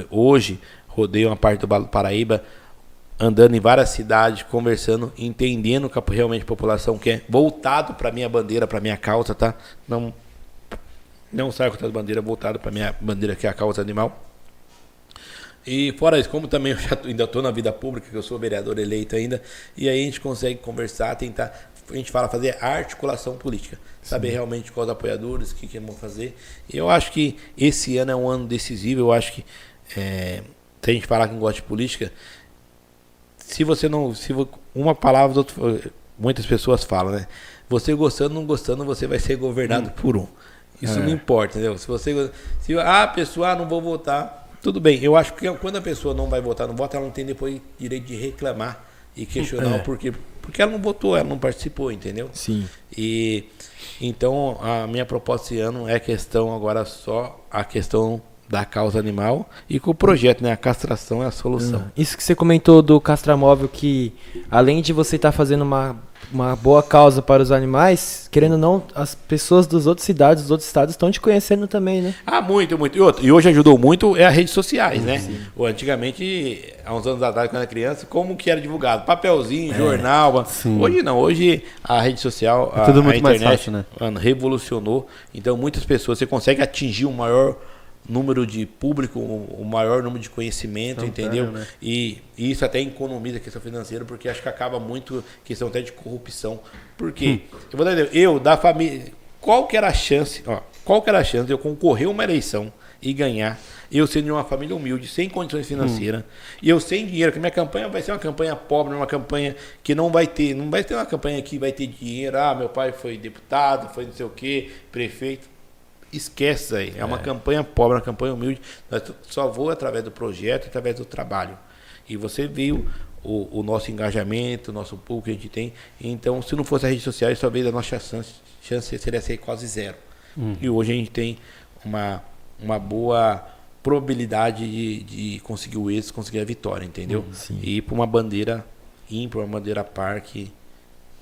C: Hoje, rodei uma parte do Paraíba andando em várias cidades, conversando, entendendo o que realmente a população quer, voltado para minha bandeira, para minha causa, tá? Não não saio com a bandeira voltado para minha bandeira que é a causa animal. E fora isso, como também eu já ainda estou na vida pública, que eu sou vereador eleito ainda, e aí a gente consegue conversar, tentar, a gente fala fazer articulação política, saber Sim. realmente quais apoiadores, o que, que vão fazer. Eu acho que esse ano é um ano decisivo, eu acho que é, se a gente falar que gosta de política, se você não. Se uma palavra, muitas pessoas falam, né? Você gostando ou não gostando, você vai ser governado hum. por um. Isso é. não importa, entendeu? Se você. Se, ah, pessoal, ah, não vou votar. Tudo bem. Eu acho que quando a pessoa não vai votar no voto, ela não tem depois direito de reclamar e questionar é. o porquê. Porque ela não votou, ela não participou, entendeu?
A: Sim.
C: E então a minha proposta esse ano é questão agora só a questão da causa animal e com o projeto, né? A castração é a solução. Hum.
A: Isso que você comentou do castramóvel, que além de você estar tá fazendo uma, uma boa causa para os animais, querendo ou não, as pessoas dos outros cidades, dos outros estados estão te conhecendo também, né?
C: Ah, muito, muito. E, outro, e hoje ajudou muito é as redes sociais, né? Sim. Antigamente, há uns anos atrás, quando era criança, como que era divulgado? Papelzinho, é, jornal. Sim. Hoje não, hoje a rede social, é a, tudo muito a internet, mais fácil, né? Revolucionou. Então muitas pessoas, você consegue atingir um maior número de público, o maior número de conhecimento, entendeu? Né? E, e, isso até economiza a questão financeira, porque acho que acaba muito questão até de corrupção. Por quê? Hum. Eu vou dar eu da família, qual que era a chance, ó, qual que era a chance de eu concorrer uma eleição e ganhar, eu sendo de uma família humilde, sem condições financeiras, hum. e eu sem dinheiro, que minha campanha vai ser uma campanha pobre, uma campanha que não vai ter, não vai ter uma campanha que vai ter dinheiro, ah, meu pai foi deputado, foi não sei o quê, prefeito esquece aí. É, é, uma campanha pobre, uma campanha humilde. Nós só vou através do projeto, através do trabalho. E você viu o, o, nosso engajamento, o nosso público que a gente tem. Então, se não fosse as redes sociais, talvez a nossa chance, chance seria ser quase zero. Hum. E hoje a gente tem uma, uma boa probabilidade de, de conseguir o êxito, conseguir a vitória, entendeu? Hum, e ir para uma bandeira ímpar, uma bandeira par que...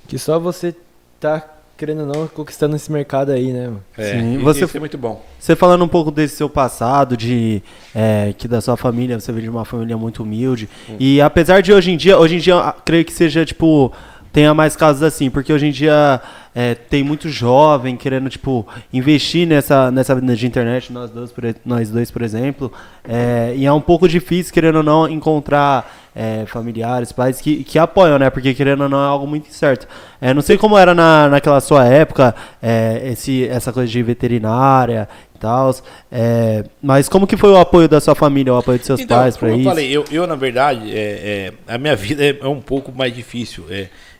A: Que só você tá querendo ou não, conquistando esse mercado aí, né?
C: É, Sim, você, isso é muito bom.
B: Você falando um pouco desse seu passado, de é, que da sua família, você veio de uma família muito humilde. Hum. E apesar de hoje em dia, hoje em dia, creio que seja, tipo, tenha mais casos assim, porque hoje em dia é, tem muito jovem querendo, tipo, investir nessa, nessa vida de internet, nós dois, por, nós dois, por exemplo, é, e é um pouco difícil, querendo ou não, encontrar é, familiares, pais que, que apoiam, né? Porque querendo ou não é algo muito incerto. É, não sei como era na, naquela sua época, é, esse, essa coisa de veterinária e tal, é, mas como que foi o apoio da sua família, o apoio dos seus então, pais para isso?
C: eu falei, eu, na verdade, é, é, a minha *laughs* vida é, um pouco mais difícil.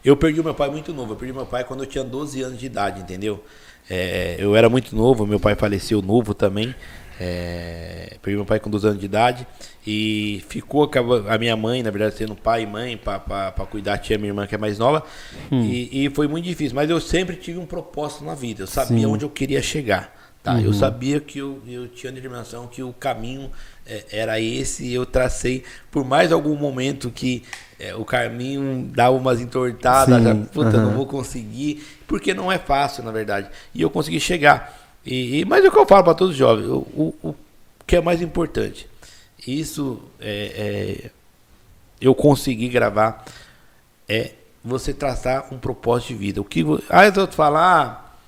C: Eu perdi meu pai muito novo, eu perdi meu pai quando eu tinha 12 anos de idade, entendeu? eu era muito novo, meu pai faleceu novo também. É, perdi meu pai com 12 anos de idade e ficou a minha mãe, na verdade, sendo pai e mãe para cuidar. Tinha minha irmã que é mais nova hum. e, e, foi muito difícil. Mas eu sempre tive um propósito na vida. Eu sabia Sim. onde eu queria chegar. Tá? Uhum. Eu sabia que eu, eu tinha determinação que o caminho é, era esse. Eu tracei por mais algum momento que é, o caminho dava umas entortadas. Já, puta, uhum. não vou conseguir, porque não é fácil, na verdade. E eu consegui chegar. E, e, mas é o que eu falo para todos os jovens, o, o, o, que é mais importante, isso é, é, eu consegui gravar, é você traçar um propósito de vida. O que, ah, eu vou falar,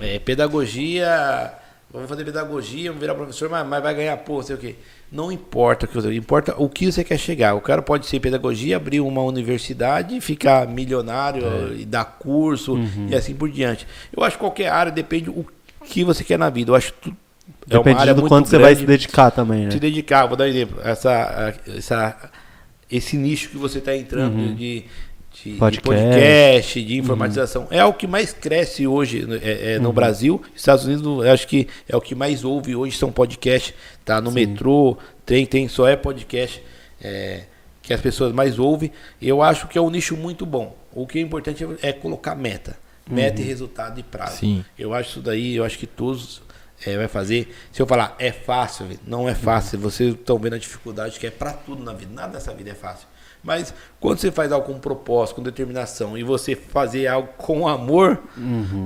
C: é, pedagogia vamos fazer pedagogia, vamos virar professor, mas, mas vai ganhar porra, sei o quê. Não importa o que você importa o que você quer chegar. O cara pode ser pedagogia, abrir uma universidade, ficar milionário
B: É.
C: e dar curso
B: Uhum.
C: e assim por diante. Eu acho que qualquer área depende o que você quer na vida. Eu acho que é
B: Depende do quanto você vai se dedicar também, né?
C: se dedicar, vou dar um exemplo, essa, essa, esse nicho que você está entrando
B: Uhum.
C: de, de, de
B: Podcast.
C: podcast, de informatização, é o que mais cresce hoje é, é, no Brasil. Estados Unidos, eu acho que é o que mais ouve hoje são podcasts, tá? No metrô, tem, tem, só é podcast é, que as pessoas mais ouvem. Eu acho que é um nicho muito bom. O que é importante é colocar meta. Meta e resultado e prazo.
A: Sim.
C: Eu acho isso daí, eu acho que todos é, vai fazer. Se eu falar é fácil, não é fácil. Vocês estão vendo a dificuldade que é para tudo na vida. Nada nessa vida é fácil. Mas quando você faz algo com propósito, com determinação e você fazer algo com amor,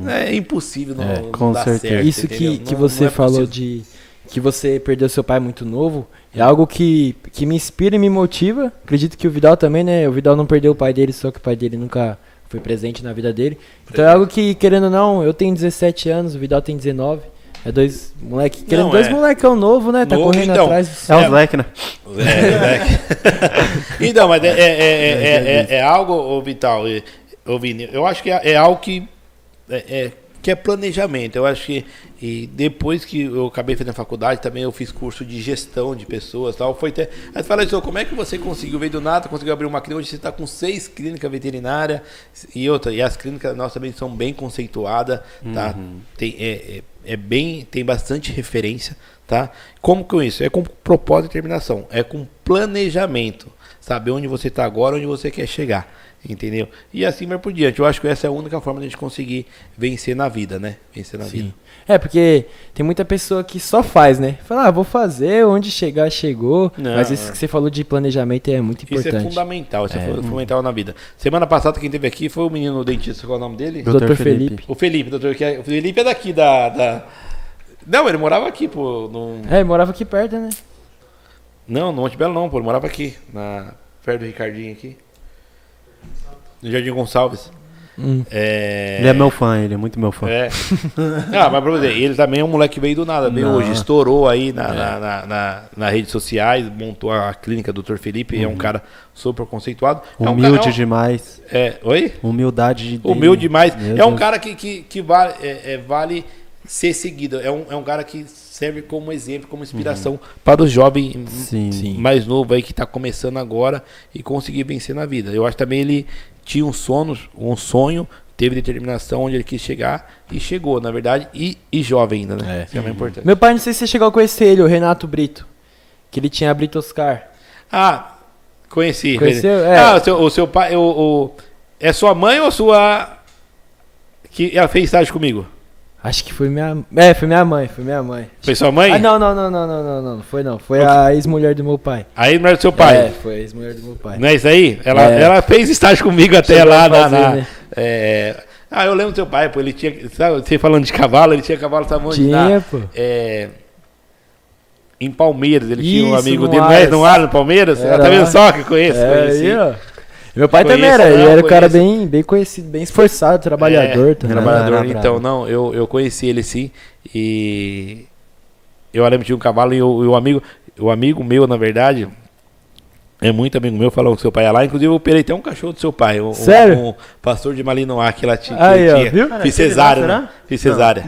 C: é impossível não,
B: É,
C: não
B: com
C: dar
B: certeza.
C: certo.
A: Isso
C: entendeu?
A: que, que
C: Não-
A: você
C: não é
A: falou
C: possível.
A: de que você perdeu seu pai muito novo é algo que, que me inspira e me motiva. Acredito que o Vidal também, né? O Vidal não perdeu o pai dele, só que o pai dele nunca foi presente na vida dele. Então é algo que, querendo ou não, eu tenho 17 anos, o Vidal tem 19. É dois moleque, querendo
C: Não,
A: dois
C: é.
A: molecão novo, né? Tá
C: Novo,
A: correndo
C: então.
A: atrás.
B: É
C: É.
B: os leque, né?
C: É, é. *laughs* então, mas é, é, é, é, é- é algo, ô Vital, e- ô Vini, eu acho que é, é algo que é, é- que é planejamento. Eu acho que e depois que eu acabei fazendo faculdade, também eu fiz curso de gestão de pessoas tal. Foi até. Aí você fala assim, "Ô, como é que você conseguiu, veio do nada, conseguiu abrir uma clínica? Hoje você está com seis clínicas veterinárias e outra. E as clínicas nossas também são bem conceituadas, tá? Tem, é, é, é bem, tem bastante referência, tá? Como com isso? É com propósito e determinação, é com planejamento, saber onde você está agora, onde você quer chegar, entendeu? E assim vai por diante. Eu acho que essa é a única forma de a gente conseguir vencer na vida, né? Vencer na vida.
A: Sim. É, porque tem muita pessoa que só faz, né? Fala, ah, vou fazer, onde chegar, chegou.
C: Não,
A: Mas isso
C: é.
A: que você falou de planejamento é muito
C: Isso é
A: importante.
C: fundamental, isso é, fundamental na vida. Semana passada quem teve aqui foi o menino dentista, qual é o nome dele?
B: Doutor Felipe.
A: Felipe.
C: O Felipe, doutor, que é, o Felipe é daqui da, da- Não, ele morava aqui, pô. No...
A: É, ele morava aqui perto, né?
C: Não, no Monte Belo não, pô. Ele morava aqui, na... perto do Ricardinho aqui. No Jardim Gonçalves.
A: Hum.
C: É...
B: Ele é meu fã, ele é muito meu fã.
C: É. *laughs* Ah, mas pra você, ele também é um moleque que veio do nada, veio
A: Não.
C: hoje, estourou aí na, na, na, na- nas redes sociais, montou a clínica Dr. Felipe, é um cara super conceituado. É um
B: Humilde
C: cara-
B: demais.
C: É, oi?
B: Humildade de
C: Humilde demais.
B: Meu
C: é um
B: Deus.
C: cara que, que, que vale, é, é, vale ser seguido. É um, é um cara que serve como exemplo, como inspiração para os jovens
B: Sim.
A: Sim.
C: mais novo aí que está começando agora e conseguir vencer na vida. Eu acho também ele tinha um sono, um sonho, teve determinação onde ele quis chegar e chegou, na verdade, e, e jovem ainda, né?
A: É.
C: Isso é mais importante.
A: Meu pai, não sei se você chegou a conhecer ele, o Renato Brito. Que ele tinha a Brito Oscar.
C: Ah, conheci.
A: Conheceu? É.
C: Ah, o seu, o seu pai, o, o- é sua mãe ou sua que ela fez estágio comigo?
A: Acho que foi minha. É, foi minha mãe, foi minha mãe.
C: Foi sua mãe?
A: Ah, não, não, não, não, não, não, não. não Foi não. Foi a ex-mulher do meu pai.
C: Não era do seu pai.
A: É, foi a ex-mulher do meu pai.
C: Não é isso aí? Ela,
A: É.
C: ela fez estágio comigo até
A: Chegou
C: lá
A: a
C: na.
A: fazer,
C: na-
A: né?
C: é, Ah, eu lembro do seu pai, pô. Ele tinha. Sabe, você falando de cavalo, ele tinha cavalo, onde?
A: Tinha,
C: Na-
A: pô.
C: é, em Palmeiras, ele tinha um
A: Isso,
C: amigo dele, não é
A: Aras.
C: no ar no Palmeiras?
A: Era
C: tá vendo só que conheço?
A: É,
C: conheci.
A: aí, ó. Meu pai também
C: Conheço,
A: era, ele era um cara bem, bem conhecido, bem esforçado, trabalhador
C: É,
A: também.
C: Trabalhador, então, não, eu, eu conheci ele sim. E eu lembro que tinha um cavalo e o, e o amigo, o amigo meu, na verdade, é muito amigo meu, falou que seu pai é lá. Inclusive, eu operei até um cachorro do seu pai. Um, um-
A: Sério?
C: Um, pastor de Malinois que lá tinha. que
A: Aí, ó,
C: tinha.
A: viu?
C: Fiz cesárea,
B: Será?
C: né? Fiz cesárea.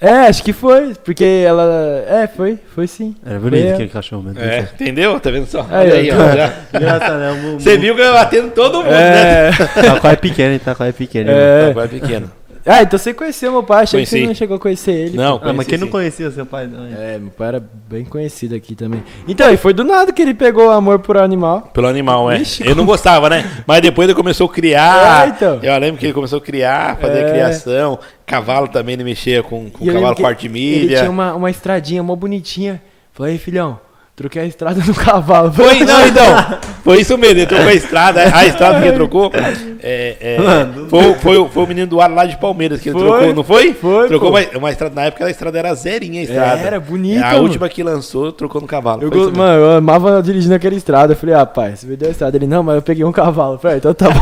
A: É, acho que foi, porque ela. É, foi, foi sim.
B: Era bonito
A: Foi,
B: aquele cachorro, meu Deus.
C: É, entendeu? Tá vendo só?
A: Aí,
C: Olha aí,
A: ó. *laughs*
B: Engraçado, né?
C: Você viu que eu atendo todo mundo, né?
A: É.
B: Tá com a pequeno, tá a pequeno.
A: É.
C: Tá, é pequeno.
A: Ah, então você conheceu meu pai, achei que
C: Conheci.
A: você não chegou a conhecer ele.
C: Não,
B: Ah, mas quem não conhecia seu pai? Não, é.
A: É, meu pai era bem conhecido aqui também. Então, e foi do nada que ele pegou amor por animal.
C: Pelo animal, é.
A: Ixi,
C: eu não gostava, né? Mas depois ele começou a criar.
A: É, então.
C: Eu lembro que ele começou a criar, fazer
A: É.
C: a criação. Cavalo também ele mexia com, com cavalo
A: que
C: quarto de
A: Ele
C: milha.
A: tinha uma, uma estradinha mó bonitinha. Falei, filhão, troquei a estrada no *laughs* cavalo.
C: Foi, não, então. Foi isso mesmo, ele trocou a estrada. A estrada que ele trocou. É, é,
B: Mano.
C: foi, foi, o- foi o menino do ar lá de Palmeiras que ele
A: Foi,
C: trocou, não foi?
A: foi,
C: Trocou uma, uma estrada. Na época a estrada era zerinha a estrada.
A: Era bonita,
C: A
A: mano.
C: última que lançou, trocou no cavalo.
A: Eu,
C: mesmo.
A: mano, eu amava dirigindo aquela estrada. Eu falei, ah, pai, você me deu a estrada. Ele, não, mas eu peguei um cavalo. Eu falei, ah, então tá bom.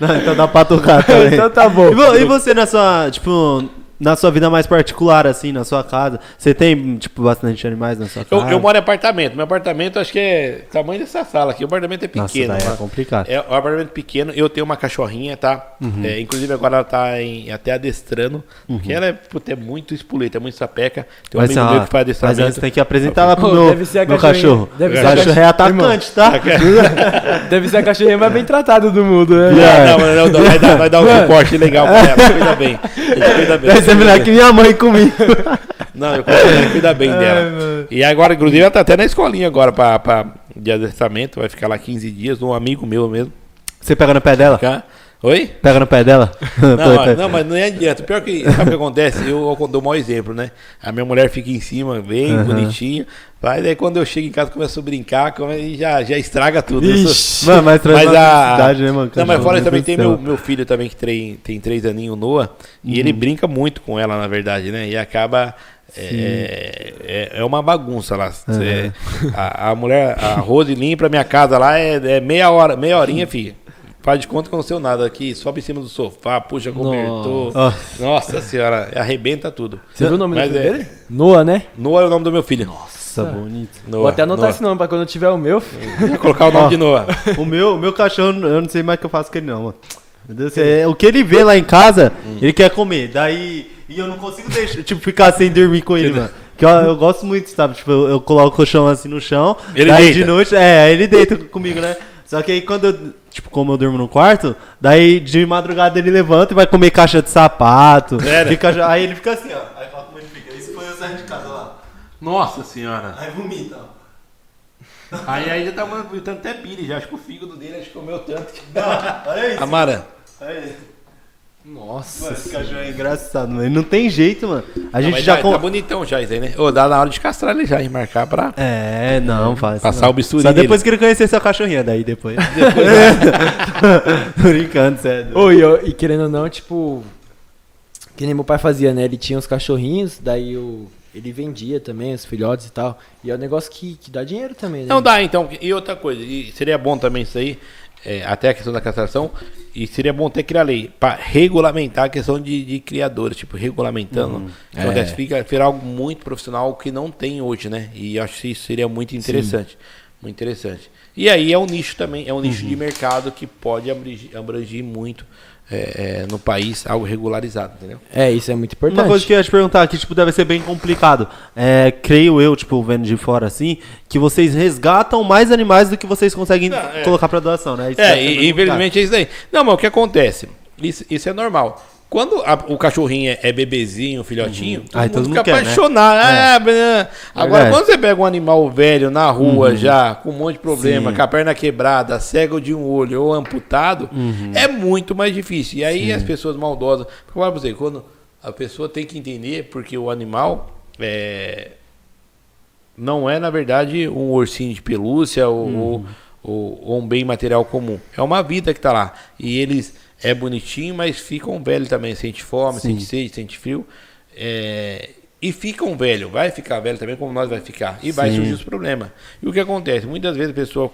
A: *laughs*
B: Não, então dá pra tocar *laughs* também.
A: então tá bom.
B: E, e você na sua, tipo, na sua vida mais particular, assim, na sua casa, você tem, tipo, bastante animais na sua
C: Eu,
B: casa?
C: eu moro em apartamento. Meu apartamento acho que é tamanho dessa sala aqui. O apartamento é
B: Nossa,
C: pequeno.
B: daí é complicado.
C: É um apartamento pequeno. Eu tenho uma cachorrinha, tá? É, inclusive agora ela tá em- até adestrando. Porque ela é, puta, é muito espoleta, é muito sapeca. Tem um
B: Mas,
C: amigo
B: ó,
C: meu que faz
B: mas
C: adestramento.
B: antes tem que apresentar lá pro meu,
A: deve ser a
B: meu
A: cachorrinha.
B: cachorro.
A: Deve
B: o
C: ser a
B: cachorro é atacante, tá? *laughs*
A: Deve ser a cachorrinha mais bem tratada do mundo, né?
C: Não, não, não, não, *laughs* vai dar, vai dar um suporte legal pra ela. Cuida bem. Cuida bem.
B: Melhor que minha mãe comigo. *laughs*
C: Não, eu cuido, cuida bem dela. E agora, inclusive, ela tá até na escolinha agora pra, pra, de adestramento. Vai ficar lá 15 dias. Um amigo meu mesmo.
B: Você pega no pé dela?
C: Cá. Oi?
B: Pega no pé dela?
C: Não, *laughs*
B: Pô,
C: mas- não, mas não é adianta. Pior que, sabe o que acontece? Eu, eu dou um mau exemplo, né? A minha mulher fica em cima, bem
B: Aham.
C: bonitinha. Vai, daí quando eu chego em casa, começo a brincar, come- e já, já estraga tudo. Eu sou-
A: Ixi.
B: Mano, mas traz
C: Mas a.
B: felicidade, né, mano?
C: Não, mas fora também tem meu, meu filho também que tem, tem três aninhos, Noah, e ele brinca muito com ela, na verdade, né? E acaba. É, é, é uma bagunça lá. Cê- a, a mulher, a Rose limpa a minha casa lá, é, é meia hora, meia horinha, filho. Faz de conta que eu não sei nada aqui, sobe em cima do sofá, puxa cobertor.
B: Nossa.
C: Nossa senhora, arrebenta tudo.
A: Você viu o nome
C: Mas
A: do
C: é-
A: dele? Noah, né?
C: Noah é o nome do meu filho.
B: Nossa, bonito.
C: Noah,
A: Vou até anotar
C: Noah.
A: esse nome pra quando eu tiver o meu. *laughs*
C: Vou colocar o nome de Noah. *laughs*
B: O meu, o meu cachorro, eu não sei mais o que eu faço com ele, não, mano. Meu Deus do céu, é, o que ele vê lá em casa,
C: Hum.
B: ele quer comer. Daí. E eu não consigo deixar, tipo, ficar sem dormir com ele, mano. Porque eu, eu gosto muito, sabe? Tipo, eu, eu coloco o colchão assim no chão.
C: Ele
B: daí
C: deita.
B: de noite. É, aí ele deita comigo, né? Só que aí quando eu. Tipo, como eu durmo no quarto, daí de madrugada ele levanta e vai comer caixa de sapato. Fica, aí ele fica assim, ó. Aí fala como ele fica. Isso foi eu saindo de casa lá.
C: Nossa senhora.
B: Aí vomita, ó.
C: Aí, aí já tá vomitando até pire, já acho que o fígado dele acho que comeu tanto. que-
B: Olha isso.
C: Amara,
B: Olha isso.
A: Nossa.
B: Mano, esse cachorro é engraçado, mano. Não tem jeito, mano. A
C: Não,
B: gente
C: mas
B: já.
C: tá,
B: com-
C: tá bonitão já isso aí, né? Ô, dá na hora de castrar ele já e marcar pra.
B: É, não, faz.
C: Passar
B: não.
C: o bisturi
B: Só depois que ele conhecer sua cachorrinha, daí depois. *laughs* *laughs* Tô brincando, sério.
A: Ô, e, eu- e querendo ou não, tipo. Que nem meu pai fazia, né? Ele tinha os cachorrinhos, daí o, ele vendia também os filhotes e tal. E é um negócio que, que dá dinheiro também, né?
C: Não dá, então. E outra coisa, e seria bom também isso aí, é, até a questão da castração, e seria bom ter criar lei para regulamentar a questão de, de criadores, tipo, regulamentando. Então,
A: é.
C: fica, fica algo muito profissional que não tem hoje, né? E acho que isso seria muito interessante. Muito interessante. E aí é um nicho também, é um nicho de mercado que pode abranger, abranger muito é, é, no país, algo regularizado, entendeu?
A: É, isso é muito importante.
B: Uma coisa que eu ia te perguntar, que tipo, deve ser bem complicado. É, creio eu, tipo, vendo de fora assim, que vocês resgatam mais animais do que vocês conseguem
C: Não, é.
B: colocar pra doação, né? Isso
C: É,
B: deve ser
C: e, infelizmente é isso aí. Não, mas o que acontece? Isso, isso é normal. Quando a- o cachorrinho é, é bebezinho, filhotinho, todo,
B: Aí
C: mundo
B: todo
C: fica
B: mundo quer, né?
C: apaixonado. Ah, blá. Agora,
B: Verdade.
C: quando você pega um animal velho na rua já, com um monte de problema,
B: Sim.
C: com a perna quebrada, cego de um olho ou amputado, é muito mais difícil. E aí as pessoas maldosas. Porque, eu falo pra você, quando a pessoa tem que entender, porque o animal é, não é, na verdade, um ursinho de pelúcia ou, ou- ou- ou um bem material comum. É uma vida que tá lá. E eles é bonitinho, mas ficam velhos também. Sente fome,
B: Sim.
C: sente sede, sente frio. É, e ficam velho. Vai ficar velho também, como nós vai ficar. E vai
B: Sim.
C: surgir os problemas. E o que acontece? Muitas vezes a pessoa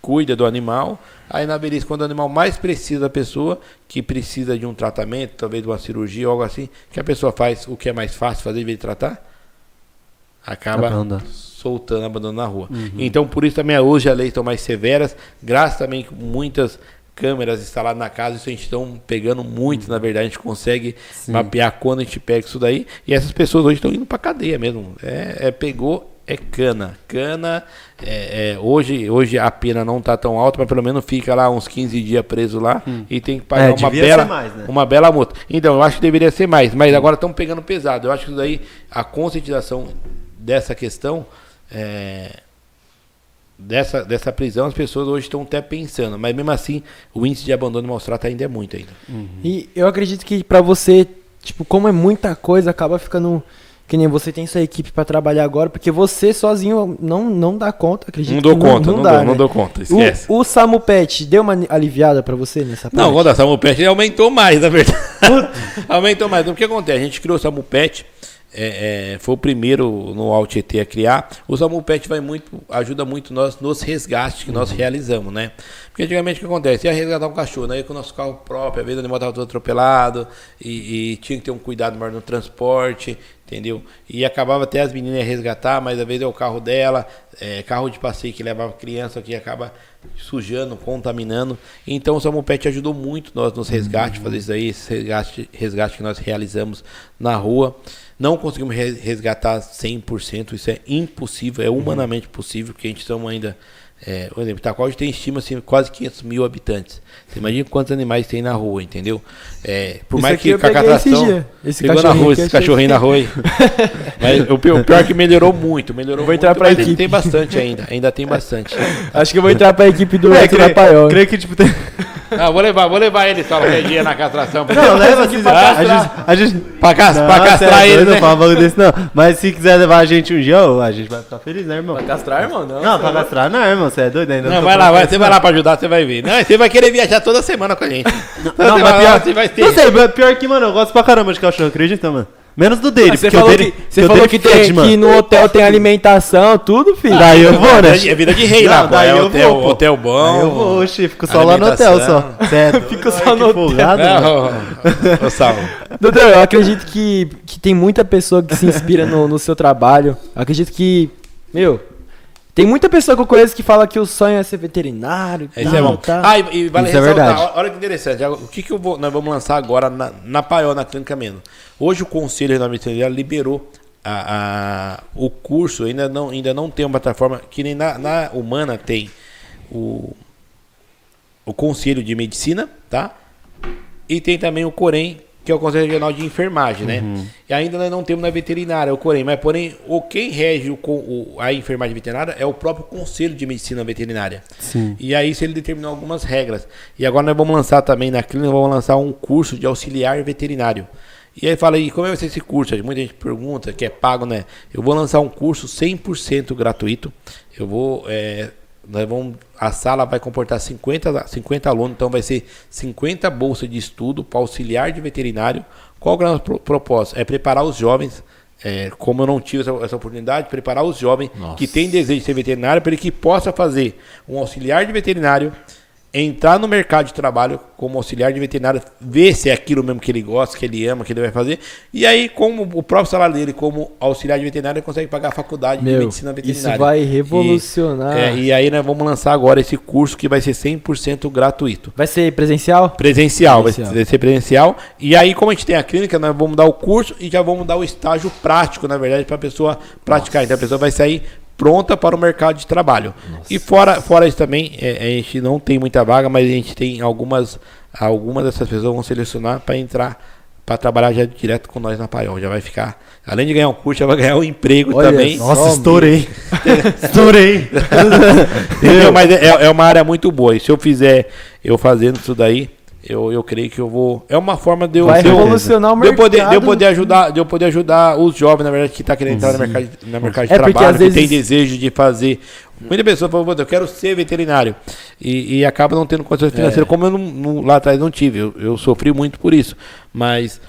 C: cuida do animal, aí na velhice, quando o animal mais precisa da pessoa, que precisa de um tratamento, talvez de uma cirurgia algo assim, que a pessoa faz o que é mais fácil fazer em vez de tratar, acaba
B: Abandona.
C: soltando, abandonando na rua. Então, por isso também hoje as leis estão mais severas, graças também que muitas câmeras instaladas na casa, isso a gente estão pegando muito, na verdade, a gente consegue mapear quando a gente pega isso daí, e essas pessoas hoje estão indo pra cadeia mesmo. É, é pegou, é cana. Cana, é, é, hoje, hoje a pena não tá tão alta, mas pelo menos fica lá uns 15 dias preso lá e tem que pagar
B: É,
C: uma bela,
B: mais, né?
C: uma bela multa. Então, eu acho que deveria ser mais, mas agora estão pegando pesado. Eu acho que isso daí, a conscientização dessa questão, é, dessa, dessa prisão, as pessoas hoje estão até pensando, mas mesmo assim, o índice de abandono maus trato ainda é muito ainda.
A: E eu acredito que pra você, tipo, como é muita coisa, acaba ficando. Que nem você tem sua equipe pra trabalhar agora, porque você sozinho não, não dá conta, acredito
C: Não dou conta, não,
A: dá,
C: dou, não
A: né?
C: dou conta, esquece.
A: O, o Samu Pet deu uma aliviada pra você nessa parte?
C: Não, quando a Samupet aumentou mais, na verdade. *laughs* aumentou mais. Então, o que acontece? A gente criou o Samupet é, é, foi o primeiro no Alt a criar. O Samu Pet vai muito, ajuda muito nós nos resgates que nós realizamos, né? Porque antigamente o que acontece? Ia resgatar um cachorro, né? com o nosso carro próprio, às vezes o animal estava todo atropelado e, e, tinha que ter um cuidado maior no transporte, entendeu? E acabava até as meninas resgatar, mas às vezes é o carro dela, é, carro de passeio que levava criança que acaba sujando, contaminando. Então o Samu Pet ajudou muito nós nos resgates, uhum. fazer isso aí, esse resgate, resgate que nós realizamos na rua. Não conseguimos resgatar 100%, isso é impossível, é humanamente possível, porque a gente estamos ainda é, por exemplo, Itaquá hoje tem estima assim, quase 500 mil habitantes. Você imagina quantos animais tem na rua, entendeu? É, por mais que com a castração. Esse pegou na rua, esse cachorrinho na rua. *laughs* Mas o pior, o pior é que melhorou muito. Melhorou
A: vou
C: muito,
A: entrar pra equipe.
C: tem bastante ainda. Ainda tem bastante. *laughs*
A: Acho que eu vou entrar pra equipe do é, creio,
B: Paiol. Creio que tipo, tem.
C: Não, vou levar, vou levar ele só um dia na castração.
B: Não, leva aqui pra castrar. A gente, a gente, pra, castrar, não, pra castrar ele, né? Não desse, não. Mas se quiser levar a gente um dia, a gente vai ficar feliz, né, irmão?
A: Pra castrar, irmão?
B: Não, não pra castrar não, irmão. Você é doido ainda.
C: Não, vai lá, vai, você vai lá pra ajudar, você vai ver. Não, você vai querer viajar toda semana com a gente.
B: Não, mas pior, você vai ter. Não sei, pior que, mano, eu gosto pra caramba de cachorro, acredita, mano? Menos do dele, ah,
A: você falou dele, que, você falou que, tem, que no hotel tem alimentação, tudo, filho.
B: Daí eu vou, né?
C: É vida de rei lá, daí é eu hotel, vou, hotel bom. Daí
B: eu vou, oxi, fico só lá no hotel, só.
A: Sério. fico só no hotel. Não, ô. *laughs* Doutor, eu acredito que, que tem muita pessoa que se inspira no, no seu trabalho. Eu acredito que, meu, tem muita pessoa que eu conheço que fala que o sonho é ser veterinário.
C: Isso é bom. Tá. Ah, e, e vale Isso é verdade. Olha que interessante. O que, que eu vou, nós vamos lançar agora na, na Paiol, na Clínica Menos. Hoje o Conselho da Medicina liberou a, a, o curso, ainda não, ainda não tem uma plataforma, que nem na, na Humana tem o, o Conselho de Medicina, tá? E tem também o Corém, que é o Conselho Regional de Enfermagem, né? Uhum. E ainda nós não temos na veterinária, o Corém, mas porém, o quem rege o, o, a enfermagem veterinária é o próprio Conselho de Medicina Veterinária. Sim. E aí isso ele determinou algumas regras. E agora nós vamos lançar também na clínica, vamos lançar um curso de auxiliar veterinário. E aí fala, e como vai ser esse curso? Muita gente pergunta, que é pago, né? Eu vou lançar um curso 100% gratuito. Eu vou é, nós vamos, a sala vai comportar 50, 50 alunos, então vai ser 50 bolsas de estudo para auxiliar de veterinário. Qual é o nosso propósito? É preparar os jovens, é, como eu não tive essa, essa oportunidade, preparar os jovens Nossa. que têm desejo de ser veterinário para ele que possa fazer um auxiliar de veterinário entrar no mercado de trabalho como auxiliar de veterinário, ver se é aquilo mesmo que ele gosta, que ele ama, que ele vai fazer. E aí, como o próprio salário dele, como auxiliar de veterinário, ele consegue pagar a faculdade Meu, de medicina veterinária.
A: Isso vai revolucionar.
C: E, é, e aí nós vamos lançar agora esse curso que vai ser 100% gratuito.
A: Vai ser presencial?
C: Presencial, presencial. Vai, ser, presencial. E aí, como a gente tem a clínica, nós vamos dar o curso e já vamos dar o estágio prático, na verdade, para a pessoa praticar. Nossa. Então a pessoa vai sair pronta para o mercado de trabalho. Nossa. E fora, fora isso também, é, a gente não tem muita vaga, mas a gente tem algumas, algumas dessas pessoas vão selecionar para entrar para trabalhar já direto com nós na Paiol. Já vai ficar, além de ganhar um curso, já vai ganhar um emprego Olha, também.
B: Nossa, estourei. *laughs* estourei.
C: Mas é, é uma área muito boa. E se eu fizer, eu fazendo isso daí, eu, eu creio que eu vou. É uma forma de eu.
A: Vai revolucionar o mercado.
C: De eu, poder, de eu poder ajudar, de eu poder ajudar os jovens, na verdade, que estão tá querendo entrar no mercado, no mercado de é trabalho, que vezes... tem desejo de fazer. Muita pessoa fala, eu quero ser veterinário. E, e acaba não tendo condições financeiras, é. como eu não, não, lá atrás não tive. Eu, eu sofri muito por isso. Mas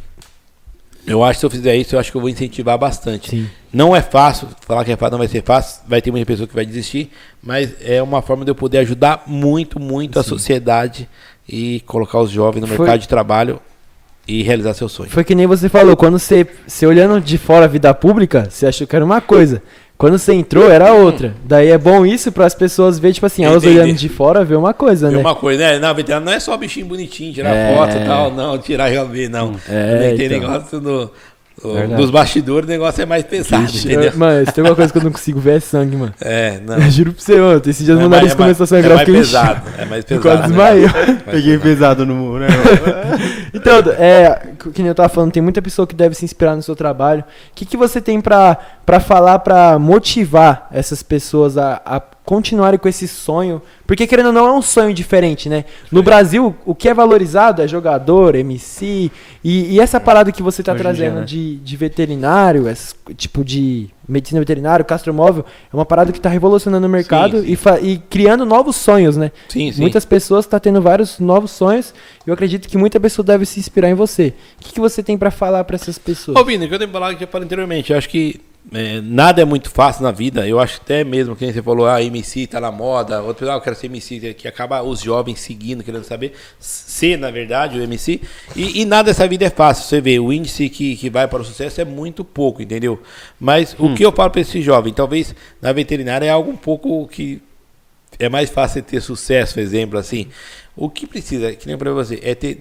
C: eu acho que se eu fizer isso, eu acho que eu vou incentivar bastante. Sim. Não é fácil, falar que é fácil não vai ser fácil, vai ter muita pessoa que vai desistir, mas é uma forma de eu poder ajudar muito, muito Sim. a sociedade e colocar os jovens no Foi... mercado de trabalho e realizar seu sonho.
A: Foi que nem você falou, quando você, você olhando de fora a vida pública, você achou que era uma coisa. Quando você entrou, era outra. Daí é bom isso para as pessoas verem, tipo assim, elas olhando de fora, ver uma coisa, ver né?
C: uma coisa, né? Não, veterinário não é só bichinho bonitinho, tirar é... foto e tal, não, tirar e ver, não. É, tem então... negócio do dos bastidores o negócio é mais pesado, Ixi, entendeu? *laughs*
A: Mano, se tem uma coisa que eu não consigo ver é sangue, mano.
C: É, não.
A: Eu *laughs* juro pra você, mano. Esses dias é mandaram isso começar a sangrar.
C: É mais pesado, é mais *laughs* pesado. Quase
A: né? desmaiou.
B: Peguei pesado no muro, né?
A: então, é, que nem eu tava falando, tem muita pessoa que deve se inspirar no seu trabalho. O que, que você tem pra, pra falar, pra motivar essas pessoas a, a continuarem com esse sonho. Porque, querendo ou não, é um sonho diferente, né? No Brasil, o que é valorizado é jogador, MC. E, e essa parada que você está trazendo dia, né? de, de veterinário, esse tipo de medicina veterinária, castromóvel, é uma parada que está revolucionando o mercado sim, sim. E, e, criando novos sonhos, né?
C: Sim, sim.
A: Muitas pessoas estão tá tendo vários novos sonhos. E eu acredito que muita pessoa deve se inspirar em você. O que, que você tem pra falar pra essas pessoas?
C: Ô, que eu tenho que falar que eu falei anteriormente, eu acho que é, nada é muito fácil na vida. Eu acho até mesmo que você falou, ah, MC tá na moda, outro ah, eu quero ser MC, que acaba os jovens seguindo, querendo saber ser, na verdade, o MC. E, e nada dessa vida é fácil. Você vê, o índice que, que vai para o sucesso é muito pouco, entendeu? Mas hum. o que eu falo para esse jovem, talvez na veterinária é algo um pouco que é mais fácil ter sucesso, exemplo assim. O que precisa, que nem para você, é ter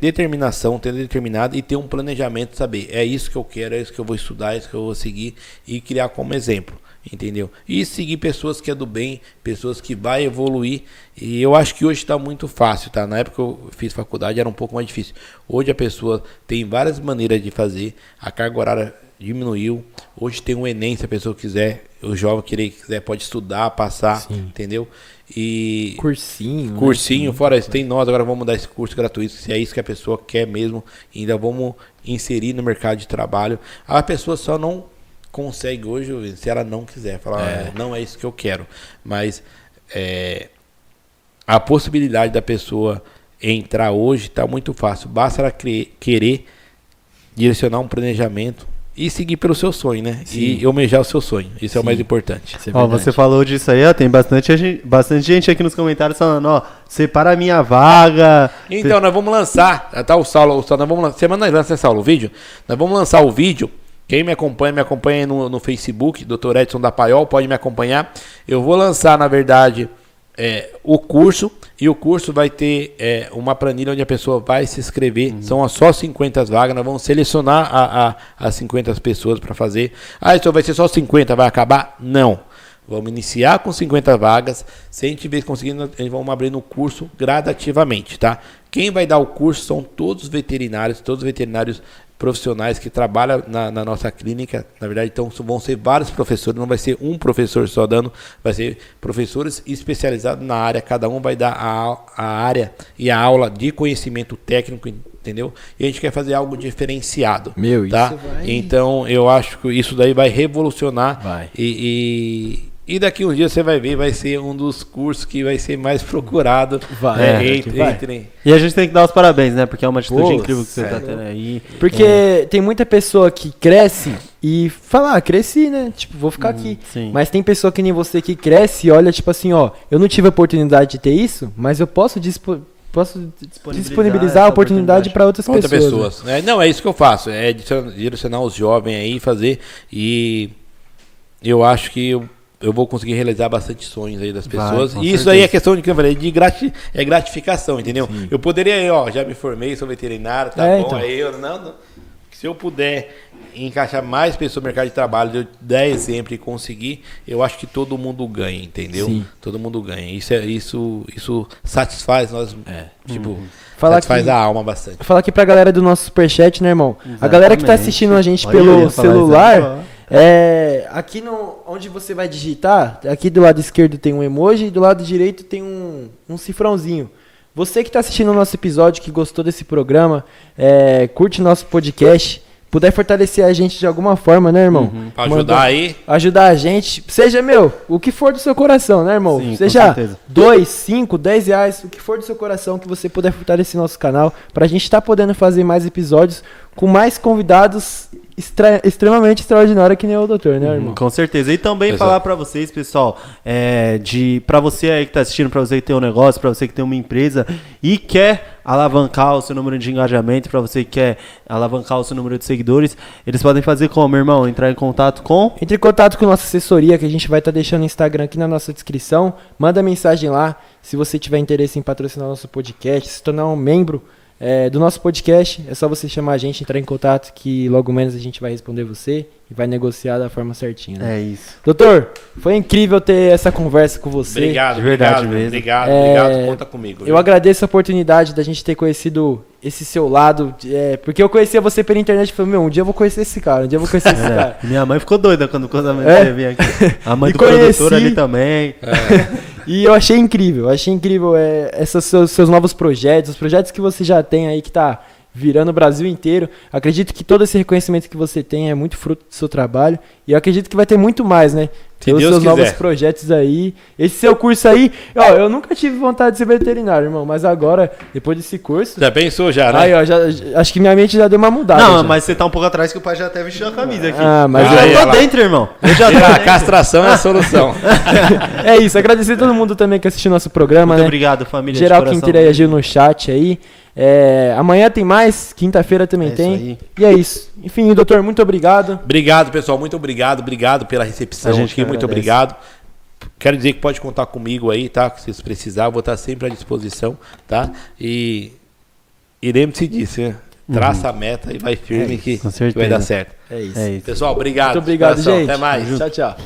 C: determinação, ter determinado e ter um planejamento, saber, é isso que eu quero, é isso que eu vou estudar, é isso que eu vou seguir e criar como exemplo, entendeu? E seguir pessoas que é do bem, pessoas que vai evoluir. E eu acho que hoje está muito fácil, tá? Na época que eu fiz faculdade era um pouco mais difícil. Hoje a pessoa tem várias maneiras de fazer, a carga horária diminuiu. Hoje tem o Enem, se a pessoa quiser, o jovem querer, quiser, pode estudar, passar, Sim. entendeu? E.
A: Cursinho.
C: Né? Cursinho, né? fora isso, tem nós, agora vamos dar esse curso gratuito, se é isso que a pessoa quer mesmo, ainda vamos inserir no mercado de trabalho. A pessoa só não consegue hoje, se ela não quiser, falar, é. não é isso que eu quero. Mas é, a possibilidade da pessoa entrar hoje está muito fácil. Basta ela querer direcionar um planejamento, e seguir pelo seu sonho, né? Sim. E almejar o seu sonho. Isso Sim. é o mais importante.
B: É ó, você falou disso aí, ó, tem bastante gente, bastante gente aqui nos comentários falando, ó, separa a minha vaga.
C: Então, nós vamos lançar, tá o Saulo, o Saulo nós vamos lançar, semana nós lança, Saulo, o vídeo? Nós vamos lançar o vídeo. Quem me acompanha, me acompanha no, no Facebook, Dr. Edson da Paiol, pode me acompanhar. Eu vou lançar, na verdade, é, o curso e o curso vai ter é, uma planilha onde a pessoa vai se inscrever. Uhum. São só 50 vagas. Nós vamos selecionar a, a, as 50 pessoas para fazer. Ah, isso vai ser só 50, vai acabar? Não. Vamos iniciar com 50 vagas. Se a gente ver conseguindo, vamos abrir no curso gradativamente, tá? Quem vai dar o curso são todos os veterinários, todos os veterinários profissionais que trabalham na, na, nossa clínica. Na verdade, então vão ser vários professores, não vai ser um professor só dando, vai ser professores especializados na área. Cada um vai dar a, a área e a aula de conhecimento técnico, entendeu? E a gente quer fazer algo diferenciado.
A: Meu,
C: tá?
A: isso vai...
C: Então eu acho que isso daí vai revolucionar
A: vai.
C: E, e daqui um dia você vai ver, vai ser um dos cursos que vai ser mais *laughs* procurado.
A: Vai,
B: é, entre, vai. Entre... E a gente tem que dar os parabéns, né? Porque é uma atitude Pô, incrível que você está tendo aí.
A: Porque é. tem muita pessoa que cresce e fala, ah, cresci, né? Tipo, vou ficar hum, aqui. Sim. Mas tem pessoa que nem você que cresce e olha, tipo assim, ó, eu não tive a oportunidade de ter isso, mas eu posso dispor posso disponibilizar, disponibilizar a oportunidade para outras Outra pessoas.
C: pessoas. É, não, é isso que eu faço. É direcionar os jovens aí, fazer. E eu acho que eu eu vou conseguir realizar bastante sonhos aí das pessoas. Vai, e isso certeza. aí é questão de que eu falei, de grati é gratificação, entendeu? Sim. Eu poderia, ó, já me formei, sou veterinário, tá é, bom, então. aí eu não, não, se eu puder encaixar mais pessoas no mercado de trabalho, eu der exemplo e conseguir, eu acho que todo mundo ganha, entendeu? Sim. Todo mundo ganha. Isso é isso isso satisfaz nós, é. tipo, uhum. Fala satisfaz a alma bastante.
A: Falar aqui pra galera do nosso superchat, né, irmão? Exatamente. A galera que tá assistindo a gente Olha, pelo celular, é, aqui no, onde você vai digitar, aqui do lado esquerdo tem um emoji e do lado direito tem um, um cifrãozinho. Você que está assistindo o nosso episódio, que gostou desse programa, é, curte nosso podcast, puder fortalecer a gente de alguma forma, né, irmão? Uhum.
C: Pra ajudar aí.
A: Ajudar a gente. Seja, meu, o que for do seu coração, né, irmão? Sim, Seja dois, cinco, dez reais, o que for do seu coração que você puder fortalecer nosso canal, pra gente estar tá podendo fazer mais episódios com mais convidados extra, extremamente extraordinária que nem o doutor, né, irmão?
B: com certeza. E também Exato. falar para vocês, pessoal, é, de para você aí que tá assistindo, para você que tem um negócio, para você que tem uma empresa e quer alavancar o seu número de engajamento, para você que quer alavancar o seu número de seguidores, eles podem fazer como, irmão? Entrar em contato com?
A: Entre em contato com nossa assessoria, que a gente vai estar tá deixando o Instagram aqui na nossa descrição. Manda mensagem lá, se você tiver interesse em patrocinar nosso podcast, se tornar um membro é, do nosso podcast. É só você chamar a gente, entrar em contato, que logo menos a gente vai responder você e vai negociar da forma certinha.
B: Né? É isso.
A: Doutor, foi incrível ter essa conversa com você.
C: Obrigado, de verdade obrigado, mesmo. Obrigado, é, obrigado, conta comigo.
A: Eu viu? agradeço a oportunidade da gente ter conhecido esse seu lado, é, porque eu conhecia você pela internet e falei, meu, um dia eu vou conhecer esse cara, um dia eu vou conhecer esse é, cara.
B: Minha mãe ficou doida quando, quando a mãe é. veio aqui. A mãe *laughs* do conheci... produtor ali também.
A: É. *laughs* E eu achei incrível, achei incrível é, esses seus, seus, novos projetos, os projetos que você já tem aí que tá virando o Brasil inteiro. Acredito que todo esse reconhecimento que você tem é muito fruto do seu trabalho. E eu acredito que vai ter muito mais, né? Pelos
C: Deus
A: seus
C: quiser.
A: novos projetos aí. Esse seu curso aí, ó, eu nunca tive vontade de ser veterinário, irmão, mas agora, depois desse curso,
C: Já pensou já, né?
A: aí, ó, já, acho que minha mente já deu uma mudada.
B: Não,
A: já.
B: mas você tá um pouco atrás que o pai já até vestiu a camisa aqui.
A: Ah, mas
B: eu
C: eu-
B: já tô
C: lá.
B: dentro, irmão. Eu já tô
C: a castração é a solução. *laughs*
A: é isso, agradecer a todo mundo também que assistiu nosso programa,
B: Muito
A: né?
B: obrigado, família.
A: Geral que interagiu no chat aí. É, amanhã tem mais, quinta-feira também
B: É
A: tem.
B: aí.
A: E é isso. Enfim, doutor, muito obrigado.
C: Obrigado, pessoal. Muito obrigado. Obrigado pela recepção
B: A gente
C: aqui.
B: Que
C: Muito obrigado. Quero dizer que pode contar comigo aí, tá? Se vocês precisar, vou estar sempre à disposição, tá? E, e lembre-se disso, né? Traça a meta e vai firme
B: Uhum. É
C: que,
B: isso, com
C: que vai dar certo.
A: É isso.
B: É isso.
C: Pessoal, obrigado.
A: Muito obrigado,
C: Coração.
A: gente.
C: Até mais.
A: Tchau, tchau.